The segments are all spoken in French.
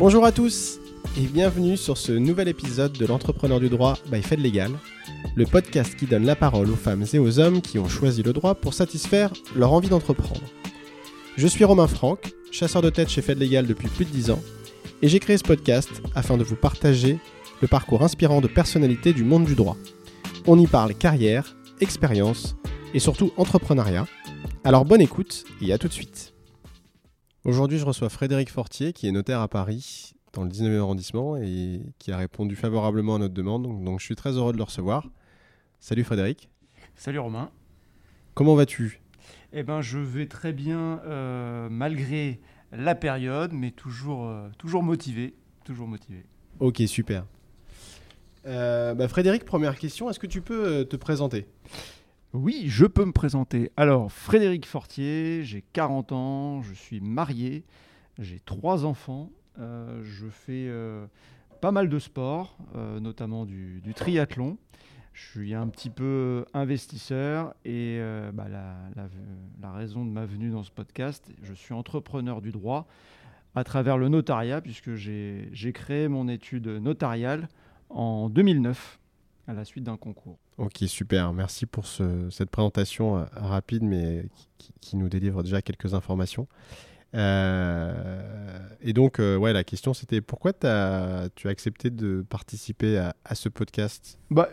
Bonjour à tous et bienvenue sur ce nouvel épisode de l'entrepreneur du droit by Fed Legal, le podcast qui donne la parole aux femmes et aux hommes qui ont choisi le droit pour satisfaire leur envie d'entreprendre. Je suis Romain Franck, chasseur de tête chez Fed Legal depuis plus de 10 ans, et j'ai créé ce podcast afin de vous partager le parcours inspirant de personnalités du monde du droit. On y parle carrière, expérience et surtout entrepreneuriat. Alors bonne écoute et à tout de suite. Aujourd'hui, je reçois Frédéric Fortier, qui est notaire à Paris, dans le 19e arrondissement, et qui a répondu favorablement à notre demande. Donc, donc je suis très heureux de le recevoir. Salut Frédéric. Salut Romain. Comment vas-tu? Eh ben, je vais très bien, euh, malgré la période, mais toujours, euh, toujours motivé. Toujours motivé. Ok, super. Euh, bah, Frédéric, première question, est-ce que tu peux te présenter? Oui, je peux me présenter. Alors, Frédéric Fortier, j'ai 40 ans, je suis marié, j'ai trois enfants, euh, je fais euh, pas mal de sport, euh, notamment du, triathlon. Je suis un petit peu investisseur et bah, la, raison de ma venue dans ce podcast, je suis entrepreneur du droit à travers le notariat puisque j'ai créé mon étude notariale en 2009 à la suite d'un concours. Ok, super. Merci pour ce- cette présentation euh, rapide, mais qui, qui nous délivre déjà quelques informations. Euh, et donc, euh, ouais, la question c'était pourquoi tu as accepté de participer à, à ce podcast? Bah,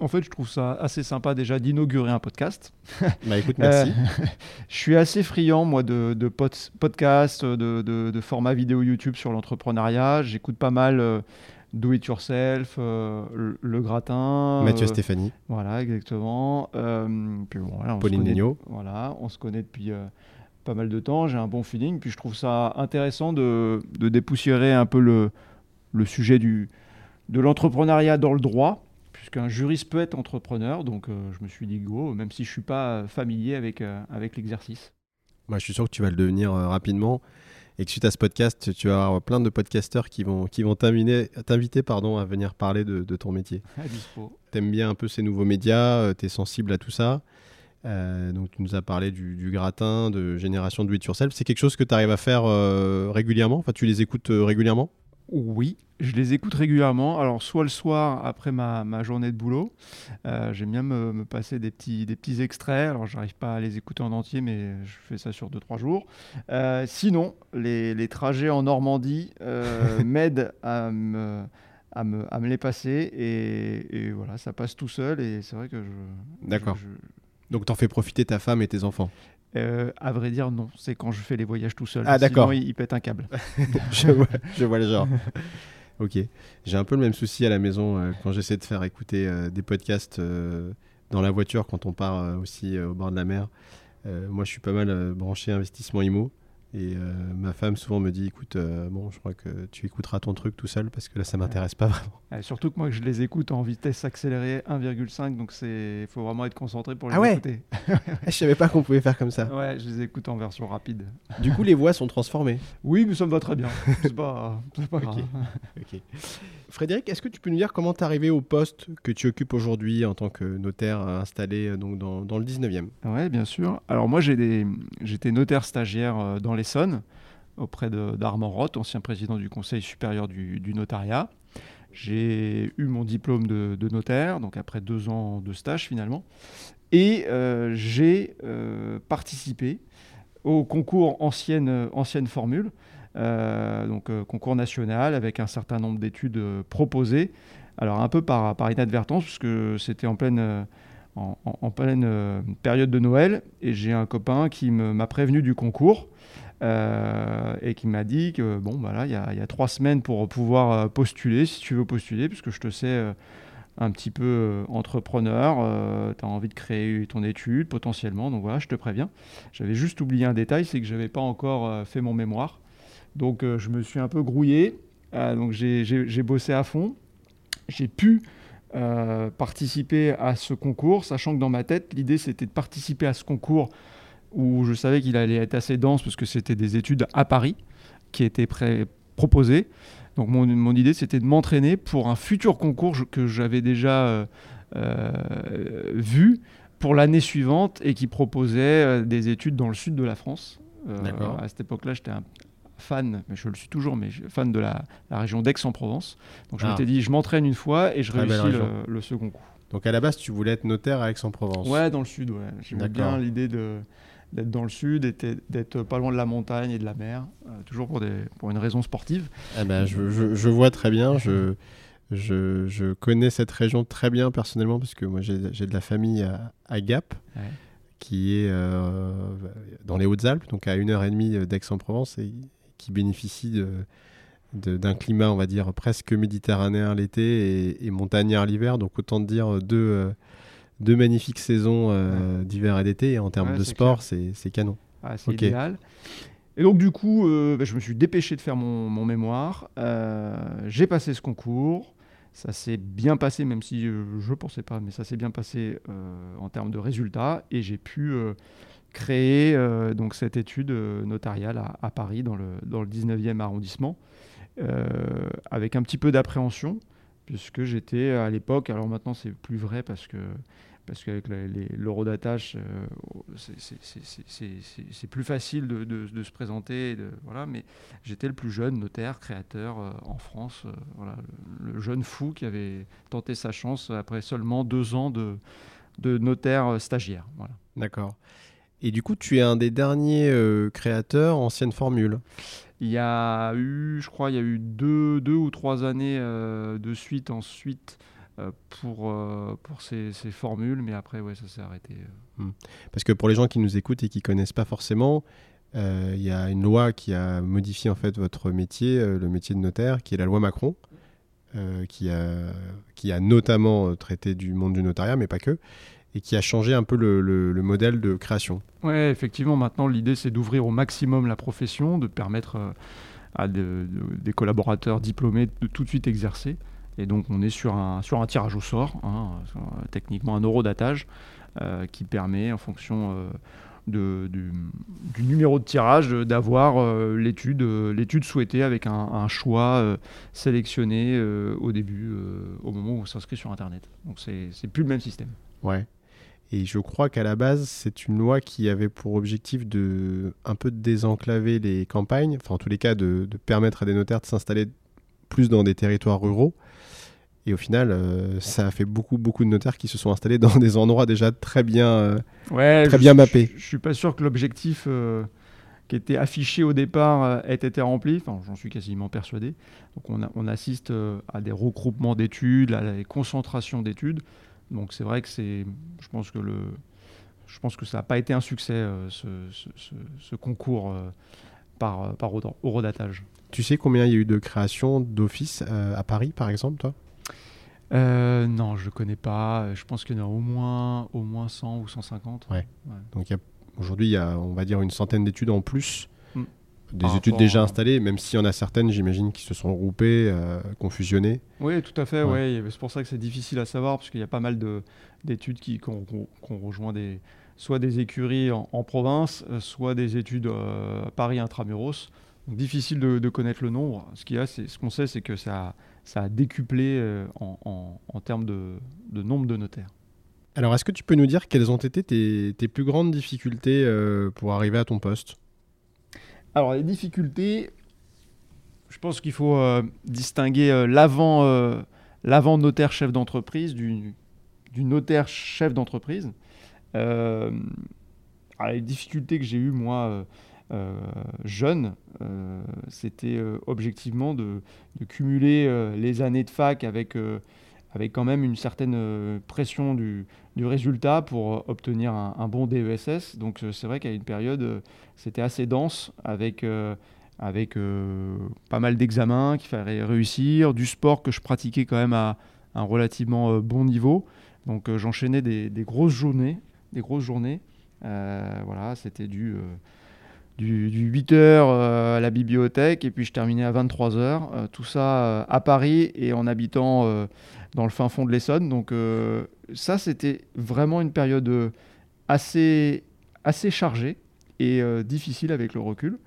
en fait, je trouve ça assez sympa déjà d'inaugurer un podcast. Bah écoute, merci. Euh, je suis assez friand, moi, de, de pod- podcasts, de, de, de formats vidéo YouTube sur l'entrepreneuriat. J'écoute pas mal Do It Yourself, euh, le, Le Gratin. Mathieu euh, Stéphanie, Voilà, exactement. Euh, puis bon, voilà, on se Pauline. Voilà, on se connaît depuis pas mal de temps. J'ai un bon feeling. Puis je trouve ça intéressant de, de dépoussiérer un peu le, le sujet du, de l'entrepreneuriat dans le droit, puisqu'un juriste peut être entrepreneur. Donc euh, je me suis dit go, même si je suis pas familier avec, euh, avec l'exercice. Moi, je suis sûr que tu vas le devenir euh, rapidement et que suite à ce podcast, tu vas avoir plein de podcasteurs qui vont, qui vont t'inviter t'inviter, pardon, à venir parler de, de ton métier. T'aimes bien un peu ces nouveaux médias, tu es sensible à tout ça. Euh, donc, tu nous as parlé du, du gratin, de génération de do it yourself. C'est quelque chose que tu arrives à faire euh, régulièrement? Enfin, tu les écoutes euh, régulièrement? Oui, je les écoute régulièrement. Alors, soit le soir après ma, ma journée de boulot, euh, j'aime bien me, me passer des petits, des petits extraits. Alors, j'arrive pas à les écouter en entier, mais je fais ça sur 2-3 jours. Euh, sinon, les, les trajets en Normandie euh, m'aident à me, à, me, à me les passer. Et, et voilà, ça passe tout seul. Et c'est vrai que je. D'accord. je- Donc, t'en fais profiter ta femme et tes enfants. Euh, à vrai dire, non. C'est quand je fais les voyages tout seul. Ah, d'accord. Ils pètent un câble. je, vois, je vois le genre. ok. J'ai un peu le même souci à la maison euh, quand j'essaie de faire écouter euh, des podcasts euh, dans la voiture quand on part aussi au bord de la mer. Moi, je suis pas mal branché investissement IMO. Et euh, ma femme souvent me dit écoute, euh, bon, je crois que tu écouteras ton truc tout seul parce que là, ça m'intéresse pas vraiment. Surtout que moi, je les écoute en vitesse accélérée 1,5, donc c'est faut vraiment être concentré pour les Ah ouais écouter. je savais pas qu'on pouvait faire comme ça. Ouais, je les écoute en version rapide. Du coup, les voix sont transformées. Oui, mais ça me va très bien. C'est pas, c'est pas grave. Ok. Frédéric, est-ce que tu peux nous dire comment tu es arrivé au poste que tu occupes aujourd'hui en tant que notaire installé euh, dans, le 19e Ouais, bien sûr. Alors moi, j'étais notaire stagiaire euh, dans l'Essonne, auprès d'Armand Roth, ancien président du Conseil supérieur du, notariat. J'ai eu mon diplôme de, notaire, donc après deux ans de stage finalement. Et euh, j'ai participé au concours ancienne, formule, donc euh, concours national avec un certain nombre d'études euh, proposées. Alors un peu par, inadvertance, puisque c'était en pleine, euh, en, pleine euh, période de Noël, et j'ai un copain qui m'a prévenu du concours. euh, et qui m'a dit que bon bah il y, a- trois semaines pour pouvoir euh, postuler si tu veux postuler puisque je te sais euh, un petit peu euh, entrepreneur tu as envie de créer ton étude potentiellement donc voilà je te préviens j'avais juste oublié un détail c'est que je n'avais pas encore euh, fait mon mémoire donc euh, je me suis un peu grouillé Euh, donc j'ai- bossé à fond j'ai pu euh, participer à ce concours, sachant que dans ma tête, l'idée c'était de participer à ce concours où je savais qu'il allait être assez dense parce que c'était des études à Paris qui étaient proposées. Donc mon, mon idée c'était de m'entraîner pour un futur concours que j'avais déjà euh, euh, vu pour l'année suivante et qui proposait des études dans le sud de la France. Euh, D'accord. à cette époque-là, j'étais un- fan, mais je le suis toujours, mais fan de la, la région d'Aix-en-Provence. Donc je Ah. m'étais dit, je m'entraîne une fois et je Très réussis le, second coup. Donc à la base, tu voulais être notaire à Aix-en-Provence. Ouais, dans le sud, ouais. J'aimais bien l'idée d'être dans le sud, d'être- pas loin de la montagne et de la mer, euh, toujours pour, des, pour une raison sportive. Ah bah, je, je- je vois très bien. Je, je, je connais cette région très bien personnellement parce que moi j'ai j'ai de la famille à, à Gap Ouais. qui est euh, dans les Hautes-Alpes, donc à une heure et demie d'Aix-en-Provence et qui bénéficie de- d'un climat, on va dire, presque méditerranéen l'été et, et montagnard l'hiver. Donc autant dire deux, euh, deux magnifiques saisons euh, d'hiver et d'été. Et en termes Ouais, de sport, c'est canon. Ah, c'est idéal. Et donc, du coup, euh, bah, je me suis dépêché de faire mon, mon mémoire. J'ai passé ce concours. Ça s'est bien passé, même si je ne pensais pas, mais ça s'est bien passé en termes de résultats. Et j'ai pu créer euh, donc cette étude euh, notariale à, Paris, dans le, dans le 19e arrondissement, euh, avec un petit peu d'appréhension, puisque j'étais à l'époque, alors maintenant c'est plus vrai parce que parce qu'avec l'eurodatage, c'est- plus facile de, de- se présenter. voilà, mais j'étais le plus jeune notaire, créateur en France. voilà, le, jeune fou qui avait tenté sa chance après seulement deux ans de, notaire stagiaire. Voilà. D'accord. Et du coup, tu es un des derniers euh, créateurs ancienne formule. Il y a eu, je crois, il y a eu deux, deux ou trois années euh, de suite ensuite euh, pour, euh, pour ces, ces formules, mais après, ouais, ça s'est arrêté. euh. Parce que pour les gens qui nous écoutent et qui connaissent pas forcément, il y a une loi qui a modifié en fait votre métier, le métier de notaire, qui est la loi Macron, euh, qui, a, qui a notamment traité du monde du notariat, mais pas que, et qui a changé un peu le, le- le modèle de création. Ouais, effectivement, maintenant l'idée c'est d'ouvrir au maximum la profession, de permettre euh, à de- de- des collaborateurs diplômés de tout de suite exercer. Et donc on est sur un, sur un tirage au sort, hein, sur, euh, techniquement un eurodatage, euh, qui permet en fonction euh, de- du, du numéro de tirage d'avoir l'étude l'étude souhaitée avec un, un choix sélectionné au début, au moment où on s'inscrit sur Internet. Donc c'est c'est plus le même système. Ouais. Et je crois qu'à la base, c'est une loi qui avait pour objectif de un peu de désenclaver les campagnes, enfin en tous les cas de, de permettre à des notaires de s'installer plus dans des territoires ruraux. Et au final, euh, ça a fait beaucoup, beaucoup de notaires qui se sont installés dans des endroits déjà très bien. euh, Ouais, Très je- bien mappé. Je, je suis pas sûr que l'objectif euh, qui était affiché au départ ait été rempli. Enfin, j'en suis quasiment persuadé. Donc, on, a- on assiste à des regroupements d'études, à des concentrations d'études. Donc, c'est vrai que c'est. Je pense que le. Je pense que ça n'a pas été un succès euh, ce, ce- ce- ce concours euh, par, euh, par eurodatage. Tu sais combien il y a eu de créations d'offices euh, à Paris, par exemple, toi? Euh, non, je connais pas. Je pense qu'il y en a au moins, au moins 100 ou 150. Ouais. Donc il y a- aujourd'hui, il y a, on va dire, une centaine d'études en plus. Des études déjà installées, même s'il y en a certaines, j'imagine, qui se sont regroupées, euh, confusionnées. Oui, tout à fait. Ouais. Ouais. C'est pour ça que c'est difficile à savoir, parce qu'il y a pas mal de- d'études qui, ont- qui ont rejoint des, soit des écuries en, en province, euh, soit des études euh, à Paris intramuros. Donc, difficile de, de connaître le nombre. Ce qu'il y a, c'est ce qu'on sait, c'est que ça, ça a décuplé euh, en, en- en termes de, de nombre de notaires. Alors, est-ce que tu peux nous dire quelles ont été tes, tes plus grandes difficultés euh, pour arriver à ton poste? Alors, les difficultés, je pense qu'il faut euh, distinguer euh, l'avant euh, chef d'entreprise du, notaire chef d'entreprise. Les difficultés que j'ai eues, moi, jeune, c'était objectivement de, cumuler les années de fac avec, avec quand même une certaine euh, pression du, résultat pour euh, obtenir un, bon DESS. Donc euh, c'est vrai qu'à une période, c'était assez dense avec, avec pas mal d'examens qu'il fallait réussir, du sport que je pratiquais quand même à un relativement bon niveau. Donc j'enchaînais des, grosses journées, des grosses journées. Voilà, c'était du, du, du 8h euh, à la bibliothèque et puis je terminais à 23h. tout ça euh, à Paris et en habitant euh, dans le fin fond de l'Essonne. Donc euh, ça, c'était vraiment une période euh, assez, assez chargée et euh, difficile avec le recul.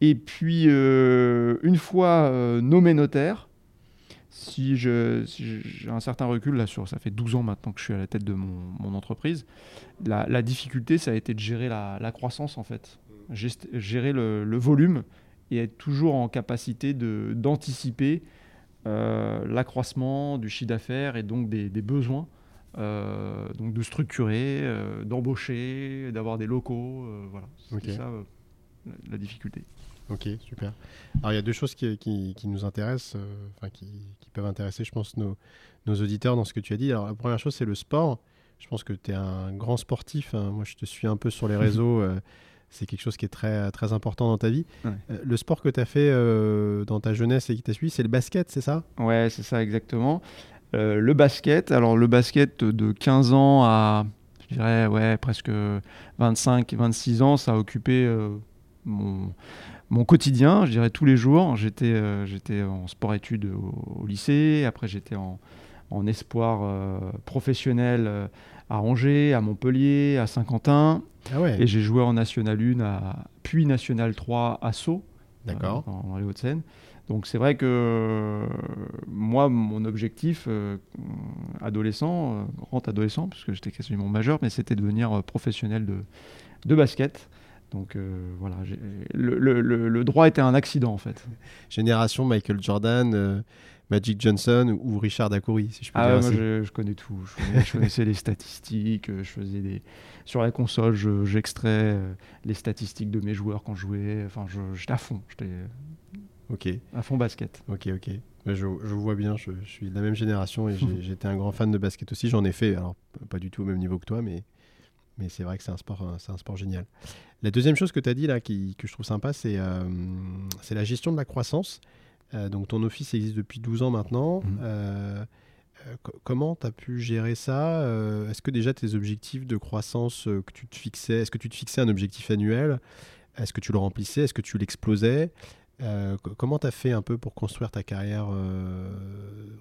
Et puis, euh, une fois euh, nommé notaire, si j'ai un certain recul, là, sur, ça fait 12 ans maintenant que je suis à la tête de mon, entreprise, la, difficulté, ça a été de gérer la croissance, en fait. Gérer le, le volume et être toujours en capacité de- d'anticiper euh, l'accroissement du chiffre d'affaires et donc des, des besoins. euh, donc de structurer, euh, d'embaucher, d'avoir des locaux, voilà. Ok. ça la, la difficulté. Ok, super. Alors il y a deux choses qui, qui- qui nous intéressent, enfin qui, qui peuvent intéresser, je pense, nos, nos auditeurs dans ce que tu as dit. Alors la première chose, c'est le sport. Je pense que tu es un grand sportif. hein. Moi, je te suis un peu sur les réseaux. C'est quelque chose qui est très, très important dans ta vie. Ouais. Euh, le sport que tu as fait euh, dans ta jeunesse et qui t'a suivi, c'est le basket, c'est ça? Ouais, c'est ça exactement. Euh, le basket, alors le basket de 15 ans à, je dirais, ouais, presque 25, 26 ans, ça a occupé mon, mon quotidien, je dirais tous les jours. J'étais j'étais en sport-études au, au lycée, après j'étais en, en espoir professionnel à Angers, à Montpellier, à Saint-Quentin, Ah ouais. et j'ai joué en National 1, à, puis National 3 à Sceaux. D'accord. euh, dans, les Hauts-de-Seine. Donc c'est vrai que euh, moi, mon objectif euh, adolescent, euh, grand adolescent, puisque j'étais quasiment majeur, mais c'était de devenir euh, professionnel de, de basket. Donc voilà, le, le- le- le droit était un accident en fait. Génération Michael Jordan, Magic Johnson ou Richard Dacoury, si je peux Ah dire ouais, moi je, je connais tout. Je, connais- je connaissais les statistiques, euh, je faisais des sur la console, je- j'extrais euh, les statistiques de mes joueurs quand je jouais. Enfin, j'étais à fond, j'étais Ok. à fond basket. Ok, ok. Mais Je, je vois bien, je, je suis de la même génération et j'étais un grand fan de basket aussi. J'en ai fait, alors pas du tout au même niveau que toi, mais, mais c'est vrai que c'est un, sport, c'est un sport génial. La deuxième chose que tu as dit là, qui, que je trouve sympa, c'est euh, c'est la gestion de la croissance. Euh, donc ton office existe depuis 12 ans maintenant. Mhm. Euh, euh, co- comment tu as pu gérer ça Est-ce que déjà tes objectifs de croissance que tu te fixais, est-ce que tu te fixais un objectif annuel? Est-ce que tu le remplissais? Est-ce que tu l'explosais? Euh, co- comment tu as fait un peu pour construire ta carrière, euh,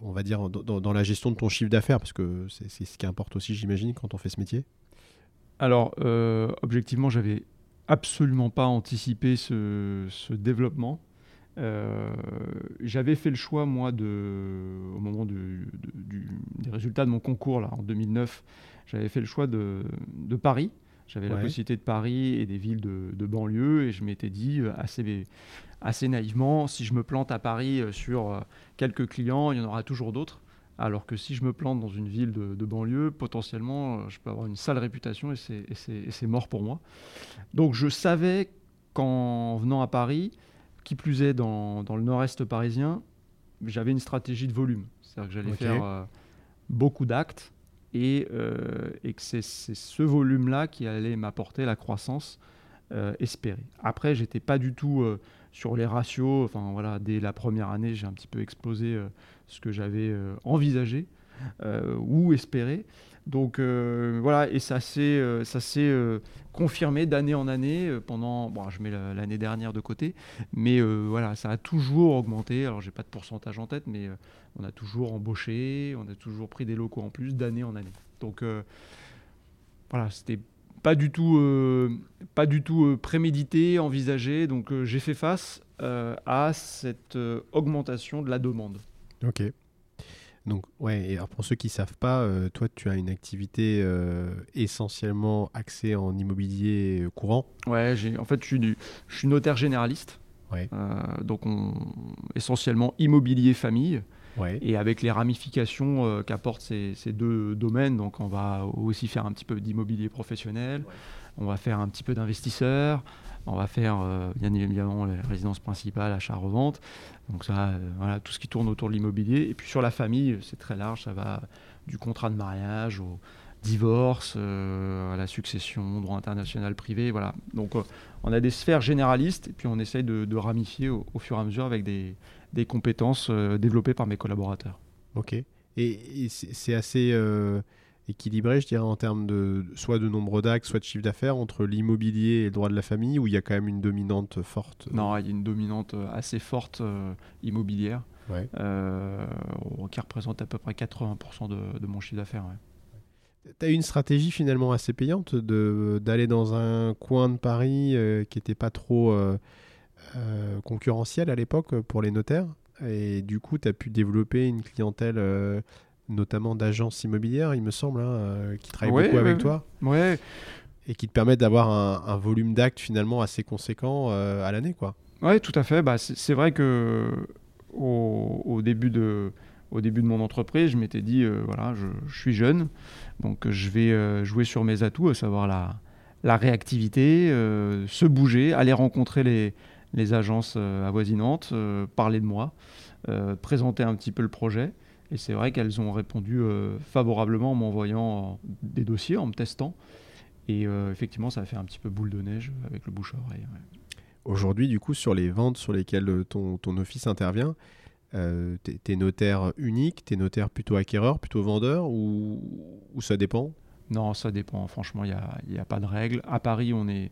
on va dire, dans, la gestion de ton chiffre d'affaires? Parce que c'est c'est ce qui importe aussi, j'imagine, quand on fait ce métier. Alors, euh, objectivement, j'avais absolument pas anticipé ce, ce développement. Euh, j'avais fait le choix, moi, de, au moment du- de- du- des résultats de mon concours, là, en 2009, j'avais fait le choix de, de Paris. J'avais la possibilité de Paris et des villes de, de banlieue, et je m'étais dit euh, assez, assez naïvement, si je me plante à Paris euh, sur quelques clients, il y en aura toujours d'autres. Alors que si je me plante dans une ville de, de banlieue, potentiellement, je peux avoir une sale réputation et c'est mort pour moi. Donc je savais qu'en venant à Paris, qui plus est dans, dans le nord-est parisien, j'avais une stratégie de volume. C'est-à-dire que j'allais faire euh, beaucoup d'actes et, euh, et que c'est c'est ce volume-là qui allait m'apporter la croissance euh, espérée. Après, j'étais pas du tout sur les ratios. Enfin voilà, dès la première année, j'ai un petit peu explosé ce que j'avais envisagé ou espéré. Donc euh, voilà, et ça s'est euh, ça s'est euh, confirmé d'année en année pendant. Bon, je mets la- l'année dernière de côté, mais voilà, ça a toujours augmenté. Alors j'ai pas de pourcentage en tête, mais on a toujours embauché, on a toujours pris des locaux en plus d'année en année. Donc voilà, c'était pas du tout, pas du tout prémédité, envisagé. Donc j'ai fait face à cette augmentation de la demande. Ok. Donc, ouais, et alors pour ceux qui ne savent pas, euh, toi, tu as une activité euh, essentiellement axée en immobilier courant. Ouais, j'ai, en fait, je suis, du- je suis notaire généraliste. Ouais. Euh, donc, on, essentiellement immobilier famille. Ouais. Et avec les ramifications qu'apportent ces, ces deux domaines, donc on va aussi faire un petit peu d'immobilier professionnel, on va faire un petit peu d'investisseurs, on va faire euh, bien évidemment les résidences principales, achat-revente. Donc ça, euh, voilà, tout ce qui tourne autour de l'immobilier. Et puis sur la famille, c'est très large, ça va du contrat de mariage au divorce, euh, à la succession, droit international privé, voilà. Donc euh, on a des sphères généralistes et puis on essaye de, ramifier au, fur et à mesure avec des, compétences euh, développées par mes collaborateurs. Ok. Et, c'est assez euh, équilibré, je dirais, en termes de soit de nombre d'actes, soit de chiffre d'affaires entre l'immobilier et le droit de la famille, où il y a quand même une dominante forte. Non, il y a une dominante euh, assez forte euh, immobilière Ouais. euh, qui représente à peu près 80% de, de mon chiffre d'affaires. ouais. Tu as une stratégie finalement assez payante de- d'aller dans un coin de Paris euh, qui n'était pas trop euh, euh, concurrentiel à l'époque pour les notaires. Et du coup, tu as pu développer une clientèle, euh, notamment d'agences immobilières, il me semble, hein, euh, qui travaillent Ouais, beaucoup avec ouais, toi Ouais, et qui te permettent d'avoir un, un volume d'actes finalement assez conséquent euh, à l'année. quoi. Oui, tout à fait. Bah, c'est vrai que au, début de, au début de mon entreprise, je m'étais dit, voilà, je, suis jeune, donc je vais jouer sur mes atouts, à savoir la, la réactivité, se bouger, aller rencontrer les, les agences avoisinantes, parler de moi, présenter un petit peu le projet. Et c'est vrai qu'elles ont répondu euh, favorablement en m'envoyant des dossiers, en me testant. Et euh, effectivement, ça a fait un petit peu boule de neige avec le bouche à oreille. Aujourd'hui, du coup, sur les ventes sur lesquelles euh, ton, ton office intervient, euh, t'es notaire unique, t'es notaire plutôt acquéreur, plutôt vendeur, ou, ou ça dépend? Non, ça dépend. Franchement, il n'y a, a, pas de règle. À Paris, on est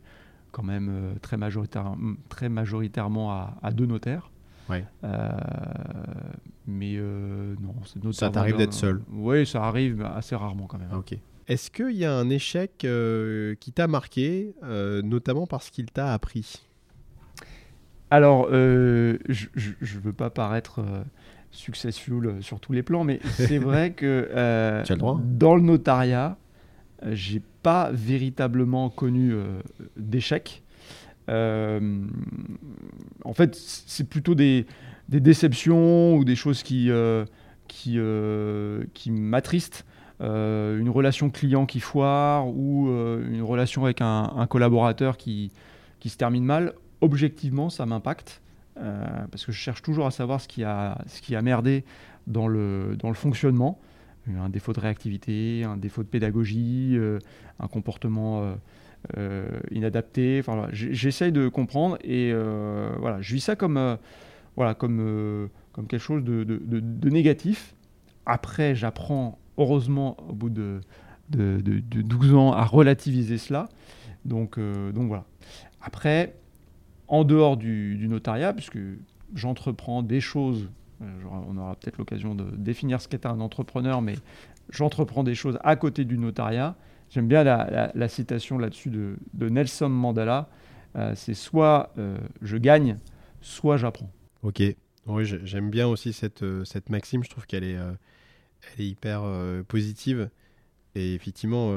quand même très, majoritaire, très majoritairement à, à deux notaires. Ouais. Euh, mais euh, non, ça t'arrive d'être seul Oui, ça arrive assez rarement quand même. ok. Est-ce qu'il y a un échec euh, qui t'a marqué, notamment parce qu'il t'a appris? Alors, je ne veux pas paraître successful sur tous les plans, mais c'est vrai que dans le notariat, j'ai pas véritablement connu d'échec. Euh, en fait, c'est plutôt des, déceptions ou des choses qui, euh, qui, euh, qui m'attristent. une relation client qui foire ou une relation avec un, collaborateur qui, qui, se termine mal, objectivement, ça m'impacte. parce que je cherche toujours à savoir ce qui a, ce qui a merdé dans le, dans le fonctionnement. Un défaut de réactivité, un défaut de pédagogie, un comportement inadapté. Enfin, j'essaye de comprendre et euh, voilà, je vis ça comme, euh, voilà, comme, comme quelque chose de, de, négatif. Après, j'apprends heureusement au bout de, de, 12 ans à relativiser cela. Donc, donc voilà. Après, en dehors du, du notariat, puisque j'entreprends des choses, on aura peut-être l'occasion de définir ce qu'est un entrepreneur, mais j'entreprends des choses à côté du notariat. J'aime bien la, citation là-dessus de, Nelson Mandela. Euh, c'est soit euh, je gagne, soit j'apprends. Ok. Oui, j'aime bien aussi cette, euh, cette maxime. Je trouve qu'elle est, hyper positive. Et effectivement,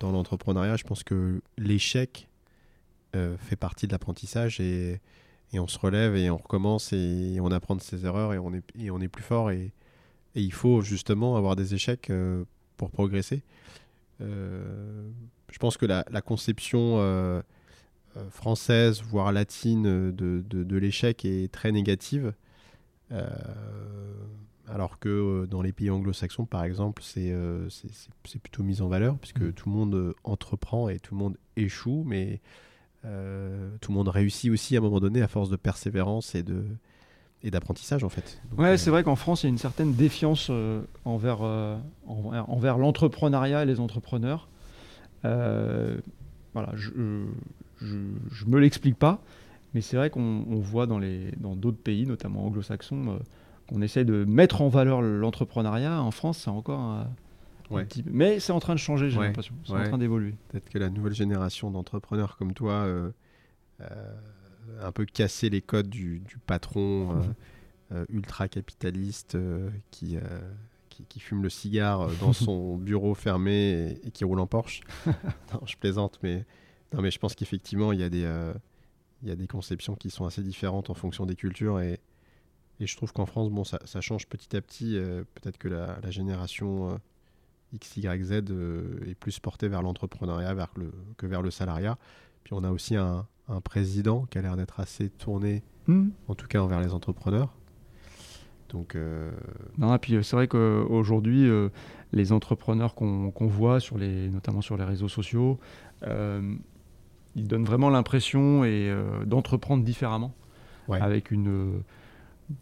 dans l'entrepreneuriat, je pense que l'échec fait partie de l'apprentissage et, et, on se relève et on recommence et on apprend de ses erreurs et on est, on est plus fort. Et il faut justement avoir des échecs pour progresser. Euh, je pense que la, conception euh, euh, française, voire latine, de, de, l'échec est très négative. alors que dans les pays anglo-saxons, par exemple, c'est plutôt mis en valeur, puisque mmh. tout le monde entreprend et tout le monde échoue, mais tout le monde réussit aussi à un moment donné à force de persévérance et de, et d'apprentissage en fait. ouais, euh, c'est vrai qu'en France, il y a une certaine défiance euh, envers, euh, envers, l'entrepreneuriat et les entrepreneurs. voilà, je, je, me l'explique pas, mais c'est vrai qu'on voit dans les dans d'autres pays, notamment anglo-saxons, qu'on essaie de mettre en valeur l'entrepreneuriat. En France, c'est encore un, petit... mais c'est en train de changer, j'ai l'impression. C'est en train d'évoluer. Peut-être que la nouvelle génération d'entrepreneurs comme toi un peu casser les codes du, patron euh, euh, ultra capitaliste euh, qui, qui, fume le cigare dans son bureau fermé et, qui roule en Porsche. non, je plaisante, mais, non, mais je pense qu'effectivement, il y, a des, il y a des conceptions qui sont assez différentes en fonction des cultures et, et je trouve qu'en France, bon, ça, ça, change petit à petit. Peut-être que la, la génération X, Y, Z est plus portée vers l'entrepreneuriat vers le, que vers le salariat. Puis on a aussi un, un président qui a l'air d'être assez tourné, hmm. en tout cas envers les entrepreneurs. Donc, euh... Non, et puis euh, c'est vrai qu'aujourd'hui, euh, les entrepreneurs qu'on voit, sur les, notamment sur les réseaux sociaux, euh, ils donnent vraiment l'impression d'entreprendre différemment, avec une,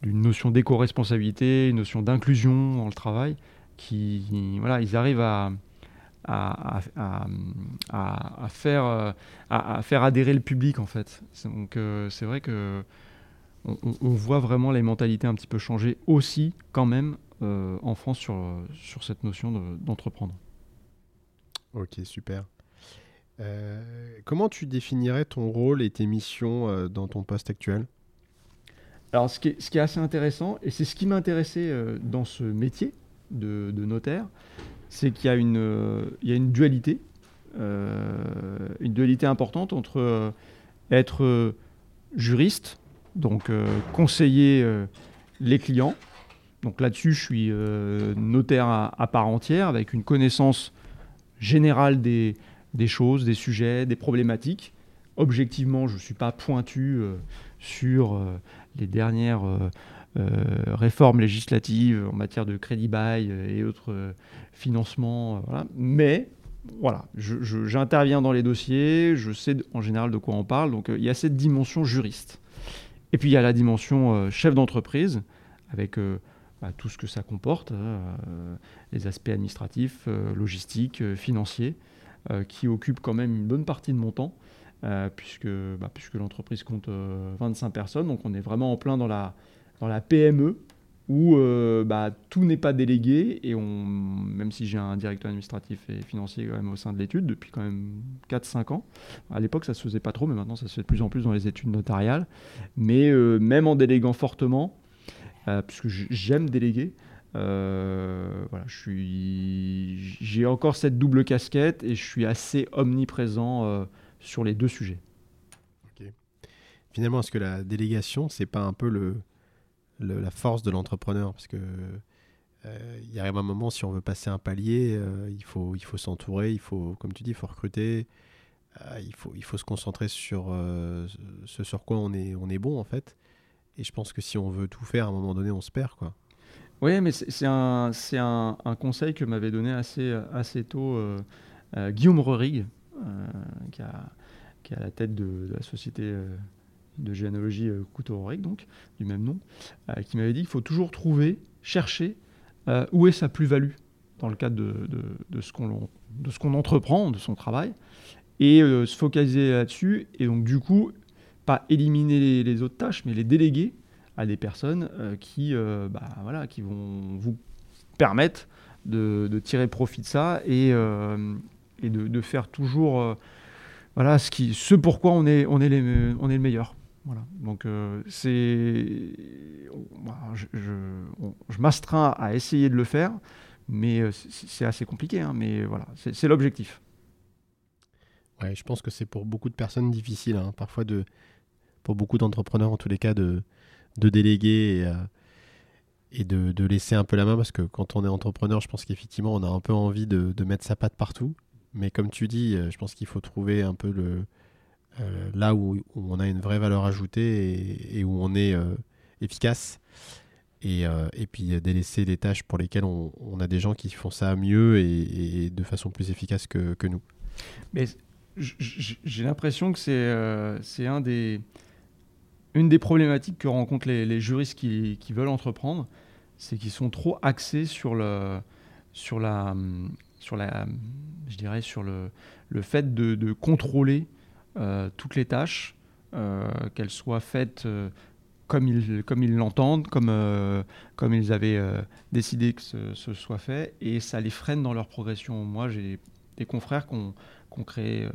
une notion d'éco-responsabilité, une notion d'inclusion dans le travail, qui, voilà, ils arrivent à, à, faire, euh, à, faire adhérer le public en fait. Donc euh, c'est vrai que on, voit vraiment les mentalités un petit peu changer aussi quand même euh, en France sur, sur cette notion d'entreprendre. ok, super. comment tu définirais ton rôle et tes missions dans ton poste actuel? Alors ce qui, est, ce qui est assez intéressant, et c'est ce qui m'intéressait dans ce métier de, de notaire, c'est qu'il y, a une, euh, il une dualité, euh, une dualité importante entre euh, être juriste donc conseiller les clients. Donc là-dessus, je suis notaire à, part entière avec une connaissance générale des, des, choses, des sujets, des problématiques. Objectivement, je ne suis pas pointu sur les dernières euh, réformes législatives en matière de crédit bail euh, et autres euh, financements. Mais voilà, j'interviens dans les dossiers, je sais en général de quoi on parle, donc il y a cette dimension juriste. Et puis il y a la dimension chef d'entreprise, avec bah, tout ce que ça comporte, hein, les aspects administratifs, logistiques, financiers, qui occupent quand même une bonne partie de mon temps, puisque, bah, puisque l'entreprise compte 25 personnes, donc on est vraiment en plein dans la, dans la PME où euh, bah, tout n'est pas délégué et on, même si j'ai un directeur administratif et financier quand même au sein de l'étude depuis quand même 4-5 ans, à l'époque ça se faisait pas trop mais maintenant ça se fait de plus en plus dans les études notariales, mais euh, même en déléguant fortement, euh, puisque j'aime déléguer, voilà, j'ai encore cette double casquette et je suis assez omniprésent sur les deux sujets. Finalement, est-ce que la délégation, c'est pas un peu le, la force de l'entrepreneur parce que euh, il arrive un moment si on veut passer un palier, euh, il faut il faut s'entourer, il faut comme tu dis, il faut recruter, euh, il faut il faut se concentrer sur ce sur quoi on est on est bon en fait. Et je pense que si on veut tout faire, à un moment donné, on se perd quoi. Oui, mais c'est un, un, un, conseil que m'avait donné assez, assez tôt Guillaume Rorig, qui, a, qui, a, la tête de, de la société de généalogie euh, couteau donc, du même nom, euh, qui m'avait dit qu'il faut toujours trouver, chercher euh, où est sa plus-value dans le cadre de, de, ce qu'on entreprend, de son travail, et se focaliser là-dessus, et donc du coup, pas éliminer les, autres tâches, mais les déléguer à des personnes qui, bah, voilà, qui vont vous permettre de, tirer profit de ça et, et de, faire toujours voilà, ce, qui, ce pourquoi on est, on est, on est le meilleur. Voilà. Donc euh, c'est, je, je, m'astreins à essayer de le faire, mais euh, c'est assez compliqué. Hein, mais voilà, c'est l'objectif. Ouais, je pense que c'est pour beaucoup de personnes difficile, hein, parfois de, pour beaucoup d'entrepreneurs en tous les cas, de, de déléguer et, euh, de, laisser un peu la main, parce que quand on est entrepreneur, je pense qu'effectivement, on a un peu envie de mettre sa patte partout. Mais comme tu dis, je pense qu'il faut trouver un peu le, euh, là où, on a une vraie valeur ajoutée et, où on est euh, efficace. Et, euh, et, puis délaisser des tâches pour lesquelles on, a des gens qui font ça mieux et, de façon plus efficace que, que nous. Mais j'ai l'impression que c'est un des, une des problématiques que rencontrent les, les juristes qui, qui, veulent entreprendre, c'est qu'ils sont trop axés sur, le, sur, la, sur, la, je dirais, sur le, le fait de, contrôler toutes les tâches, euh, qu'elles soient faites euh, comme ils comme ils l'entendent, comme comme ils avaient décidé que ce, soit fait, et ça les freine dans leur progression. Moi, j'ai des confrères qui ont, créé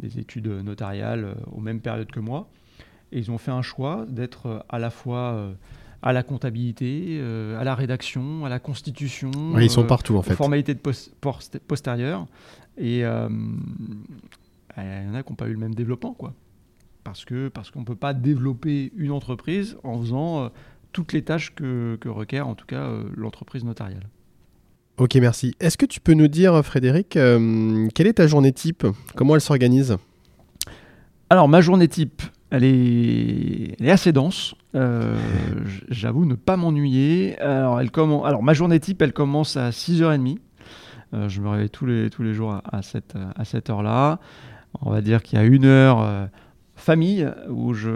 des études notariales aux mêmes périodes que moi, et ils ont fait un choix d'être à la fois à la comptabilité, à la rédaction, à la constitution. ils sont partout en fait. Formalités de postérieures. Et, il y en a qui n'ont pas eu le même développement, quoi. Parce que parce qu'on ne peut pas développer une entreprise en faisant euh, toutes les tâches que, que, requiert en tout cas euh, l'entreprise notariale. Ok, merci. Est-ce que tu peux nous dire, Frédéric, euh, quelle est ta journée type? Comment elle s'organise? Alors, ma journée type, elle est, elle est assez dense. J'avoue ne pas m'ennuyer. Alors, elle commence... Alors, ma journée type, elle commence à 6h30. je me réveille tous les, tous les jours à, cette, à cette heure-là on va dire qu'il y a une heure euh, famille où je,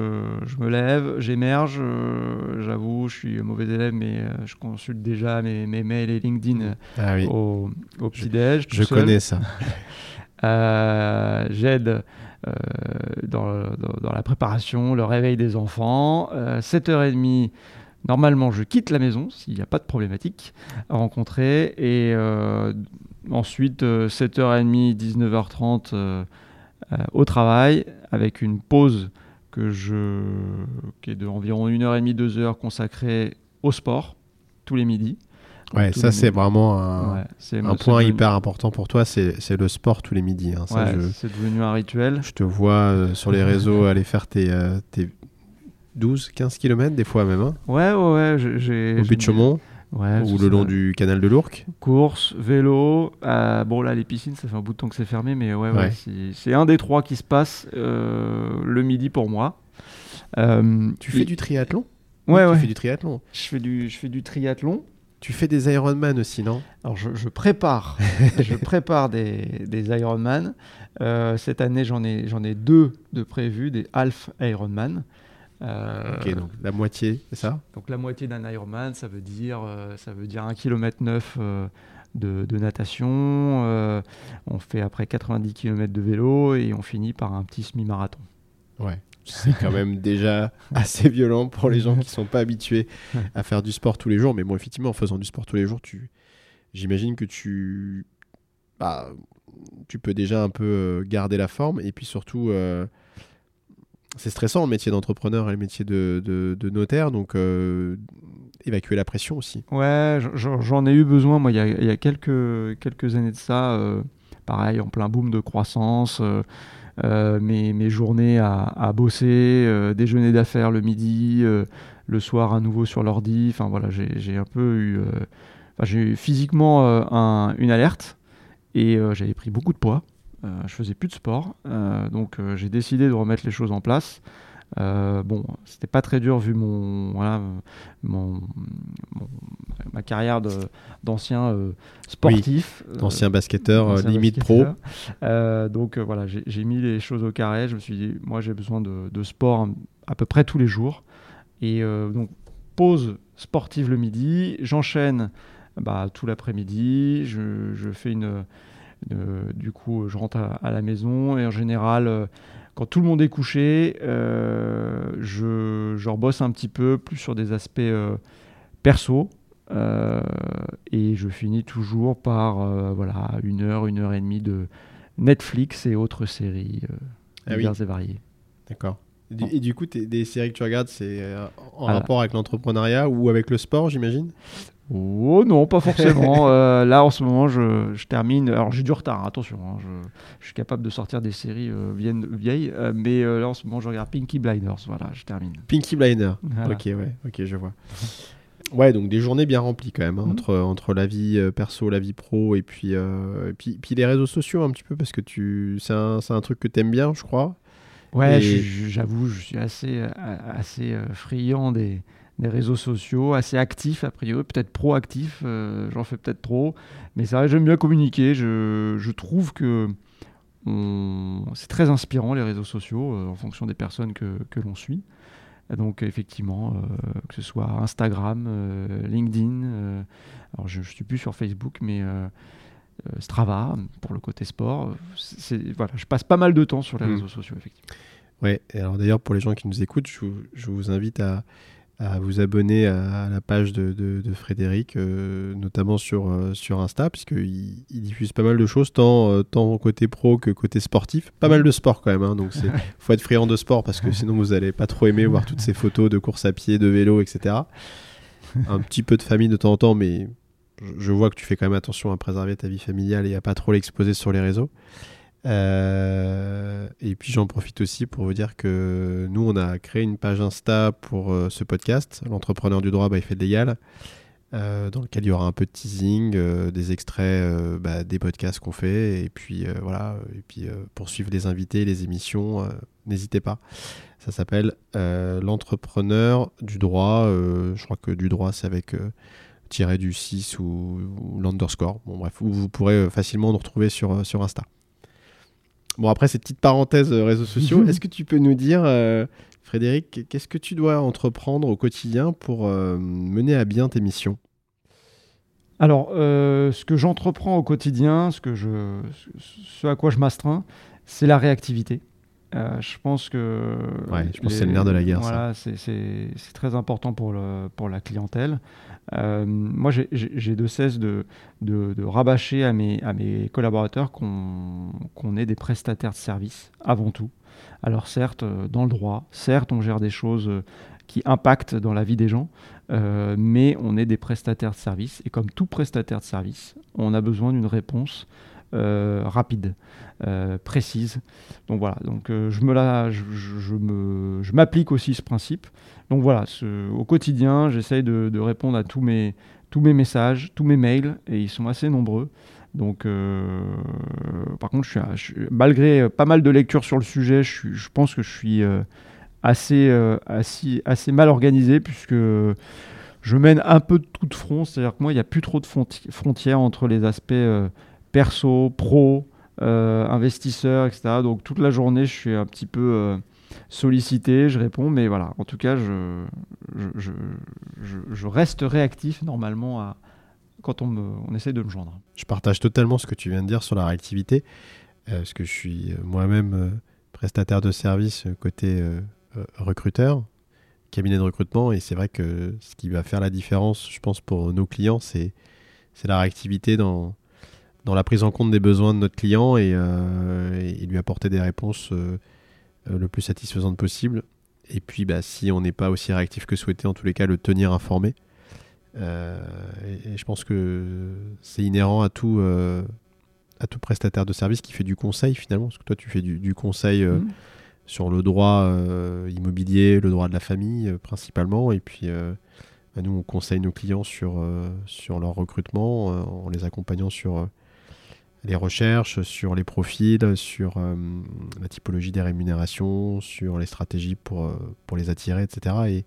me lève, j'émerge, euh, j'avoue, je suis mauvais élève, mais euh, je consulte déjà mes, mails et LinkedIn ah au, petit-déj. Je, connais ça. J'aide dans, la préparation, le réveil des enfants. 7h30, normalement, je quitte la maison s'il n'y a pas de problématique à rencontrer. Et ensuite, 7h30, 19h30, euh, au travail avec une pause que je, qui est de environ une heure et demie, deux heures consacrée au sport tous les midis. Ouais, ça c'est vraiment un, un point hyper important pour toi, c'est le sport tous les midis. Hein. c'est devenu un rituel. Je te vois euh, sur les réseaux aller faire tes, euh, tes, 12, 15 km des fois même. Hein ouais, ouais, ouais. Au j'ai- but de Chaumont Ouais, ou le long du canal de l'Ourcq. Course, vélo. euh, bon, là, les piscines, ça fait un bout de temps que c'est fermé, mais ouais, ouais, Ouais. c'est- un des trois qui se passe euh, le midi pour moi. Euh, Tu fais et- du triathlon? Ouais, Tu ouais. fais du triathlon. Je fais du, je fais du triathlon. Tu fais des Ironman aussi, non? Alors, je, je prépare, je prépare des, des Ironman. Euh, cette année, j'en ai, j'en ai deux de prévus, des half Ironman. Euh, Ok, donc la moitié, c'est ça? donc la moitié d'un Ironman, ça veut dire, euh, ça veut dire 1 km 9 de, de natation. euh, on fait après 90 km de vélo et on finit par un petit semi-marathon. Ouais. C'est quand même déjà assez violent pour les gens qui sont pas habitués à faire du sport tous les jours. Mais bon, effectivement, en faisant du sport tous les jours, tu, j'imagine que tu, bah, tu peux déjà un peu euh, garder la forme. Et puis surtout, euh, c'est stressant le métier d'entrepreneur et le métier de, notaire. Donc, euh, évacuer la pression aussi. Ouais, j'en- ai eu besoin, moi, il y a, quelques, années de ça. euh, pareil, en plein boom de croissance. euh, mes, journées à, bosser, déjeuner d'affaires le midi, le soir à nouveau sur l'ordi. Enfin voilà, j'ai un peu eu, j'ai eu physiquement un- une alerte et j'avais pris beaucoup de poids. Euh, je faisais plus de sport, euh, donc euh, j'ai décidé de remettre les choses en place. Euh, bon, c'était pas très dur vu mon, voilà, mon, mon- ma carrière d'ancien euh, sportif. euh, Ancien basketteur, Ancien limite basketteur. pro. Euh, donc voilà, j'ai mis les choses au carré. Je me suis dit, moi j'ai besoin de, de sport à peu près tous les jours. Et donc, pause sportive le midi, j'enchaîne bah, tout l'après-midi, je, je fais une- Du coup, je rentre à, à la maison et en général, euh, quand tout le monde est couché, euh, je, je rebosse un petit peu plus sur des aspects euh, perso. Euh, et je finis toujours par euh, voilà, une heure, une heure et demie de Netflix et autres séries euh, Ah oui. diverses et variées. D'accord. Et du- Et du coup, des séries que tu regardes, c'est euh, en Ah. rapport avec l'entrepreneuriat ou avec le sport, j'imagine? Oh non, pas forcément. Euh, là, en ce moment, je, je termine. Alors, j'ai du retard, attention. hein, je, je suis capable de sortir des séries euh, vieilles. euh, mais là, en ce moment, je regarde Pinky Blinders. Voilà, je termine. Pinky Blinder. Voilà. Ok, ouais, ok, je vois. Ouais, donc des journées bien remplies quand même, hein, Mhm. entre, entre la vie perso, la vie pro, et puis, et puis, puis les réseaux sociaux un petit peu, parce que tu, c'est un, c'est un truc que t'aimes bien, je crois. Ouais, Et- j'avoue, je suis assez, assez friand des, des réseaux sociaux, assez actif a priori, peut-être proactif, euh, j'en fais peut-être trop, mais c'est vrai, j'aime bien communiquer, je, je trouve que on- c'est très inspirant les réseaux sociaux euh, en fonction des personnes que, que l'on suit. Donc effectivement, euh, que ce soit Instagram, LinkedIn, alors je ne suis plus sur Facebook, mais Strava pour le côté sport. Voilà, je passe pas mal de temps sur les Mhm. réseaux sociaux, effectivement. Ouais, et alors d'ailleurs, pour les gens qui nous écoutent, je vous invite à, à vous abonner à, la page de, de- de Frédéric, euh, notamment sur, euh, sur Insta, puisqu'il il diffuse pas mal de choses, tant, euh, tant côté pro que côté sportif. Pas mal de sport quand même, hein, donc il faut être friand de sport, parce que sinon vous allez pas trop aimer voir toutes ces photos de course à pied, de vélo, etc. Un petit peu de famille de temps en temps, mais je, je vois que tu fais quand même attention à préserver ta vie familiale et à pas trop l'exposer sur les réseaux. Euh, et puis j'en profite aussi pour vous dire que nous, on a créé une page Insta pour euh, ce podcast, l'entrepreneur du droit by Fait Légal, euh, dans lequel il y aura un peu de teasing, euh, des extraits bah, des podcasts qu'on fait, et puis voilà, et puis euh, pour suivre les invités, les émissions, n'hésitez pas. Ça s'appelle l'entrepreneur du droit. je crois que du droit, c'est avec tiré du 6 ou, ou l'underscore. Bon, bref, vous, vous pourrez facilement nous retrouver sur, sur Insta. Bon, après cette petite parenthèse euh, réseaux sociaux, est-ce que tu peux nous dire, euh, Frédéric, qu'est-ce que tu dois entreprendre au quotidien pour euh, mener à bien tes missions? Alors, euh, ce que j'entreprends au quotidien, ce, que je, ce à quoi je m'astreins, c'est la réactivité. Euh, je pense que. Ouais, je pense que c'est le nerf de la guerre. Voilà, c'est- très important pour, le, pour la clientèle. Euh, moi, j'ai- de cesse de, rabâcher à mes, collaborateurs qu'on est des prestataires de services avant tout. Alors, certes, euh, dans le droit, certes, on gère des choses euh, qui impactent dans la vie des gens, mais on est des prestataires de services. Et comme tout prestataire de service, on a besoin d'une réponse rapide, précise. Donc voilà, donc je me la, je, m'applique aussi ce principe. Donc voilà, ce, au quotidien, j'essaye de, répondre à tous mes, tous mes messages, tous mes mails, et ils sont assez nombreux. Donc, euh, par contre, malgré pas mal de lectures sur le sujet, je, pense que je suis euh, assez, euh, assez, assez, mal organisé puisque je mène un peu de tout de front. C'est-à-dire que moi, il n'y a plus trop de frontières entre les aspects perso, pro, investisseurs, etc. Donc, toute la journée, je suis un petit peu sollicité, je réponds, mais voilà, en tout cas, je, reste réactif normalement quand on, me, essaie de me joindre. Je partage totalement ce que tu viens de dire sur la réactivité, euh, parce que je suis euh, moi-même euh, prestataire de service côté recruteur, cabinet de recrutement, et c'est vrai que ce qui va faire la différence, je pense, pour nos clients, c'est la réactivité dans, dans la prise en compte des besoins de notre client et, et lui apporter des réponses le plus satisfaisantes possible. Et puis, bah, si on n'est pas aussi réactif que souhaité, en tous les cas, le tenir informé. Euh, et, je pense que c'est inhérent à tout, euh, à tout prestataire de service qui fait du conseil finalement, parce que toi tu fais du, conseil euh, mmh. sur le droit immobilier, le droit de la famille principalement, et puis bah, nous on conseille nos clients sur, sur leur recrutement en les accompagnant sur les recherches, sur les profils, sur la typologie des rémunérations, sur les stratégies pour, pour les attirer, etc. Et,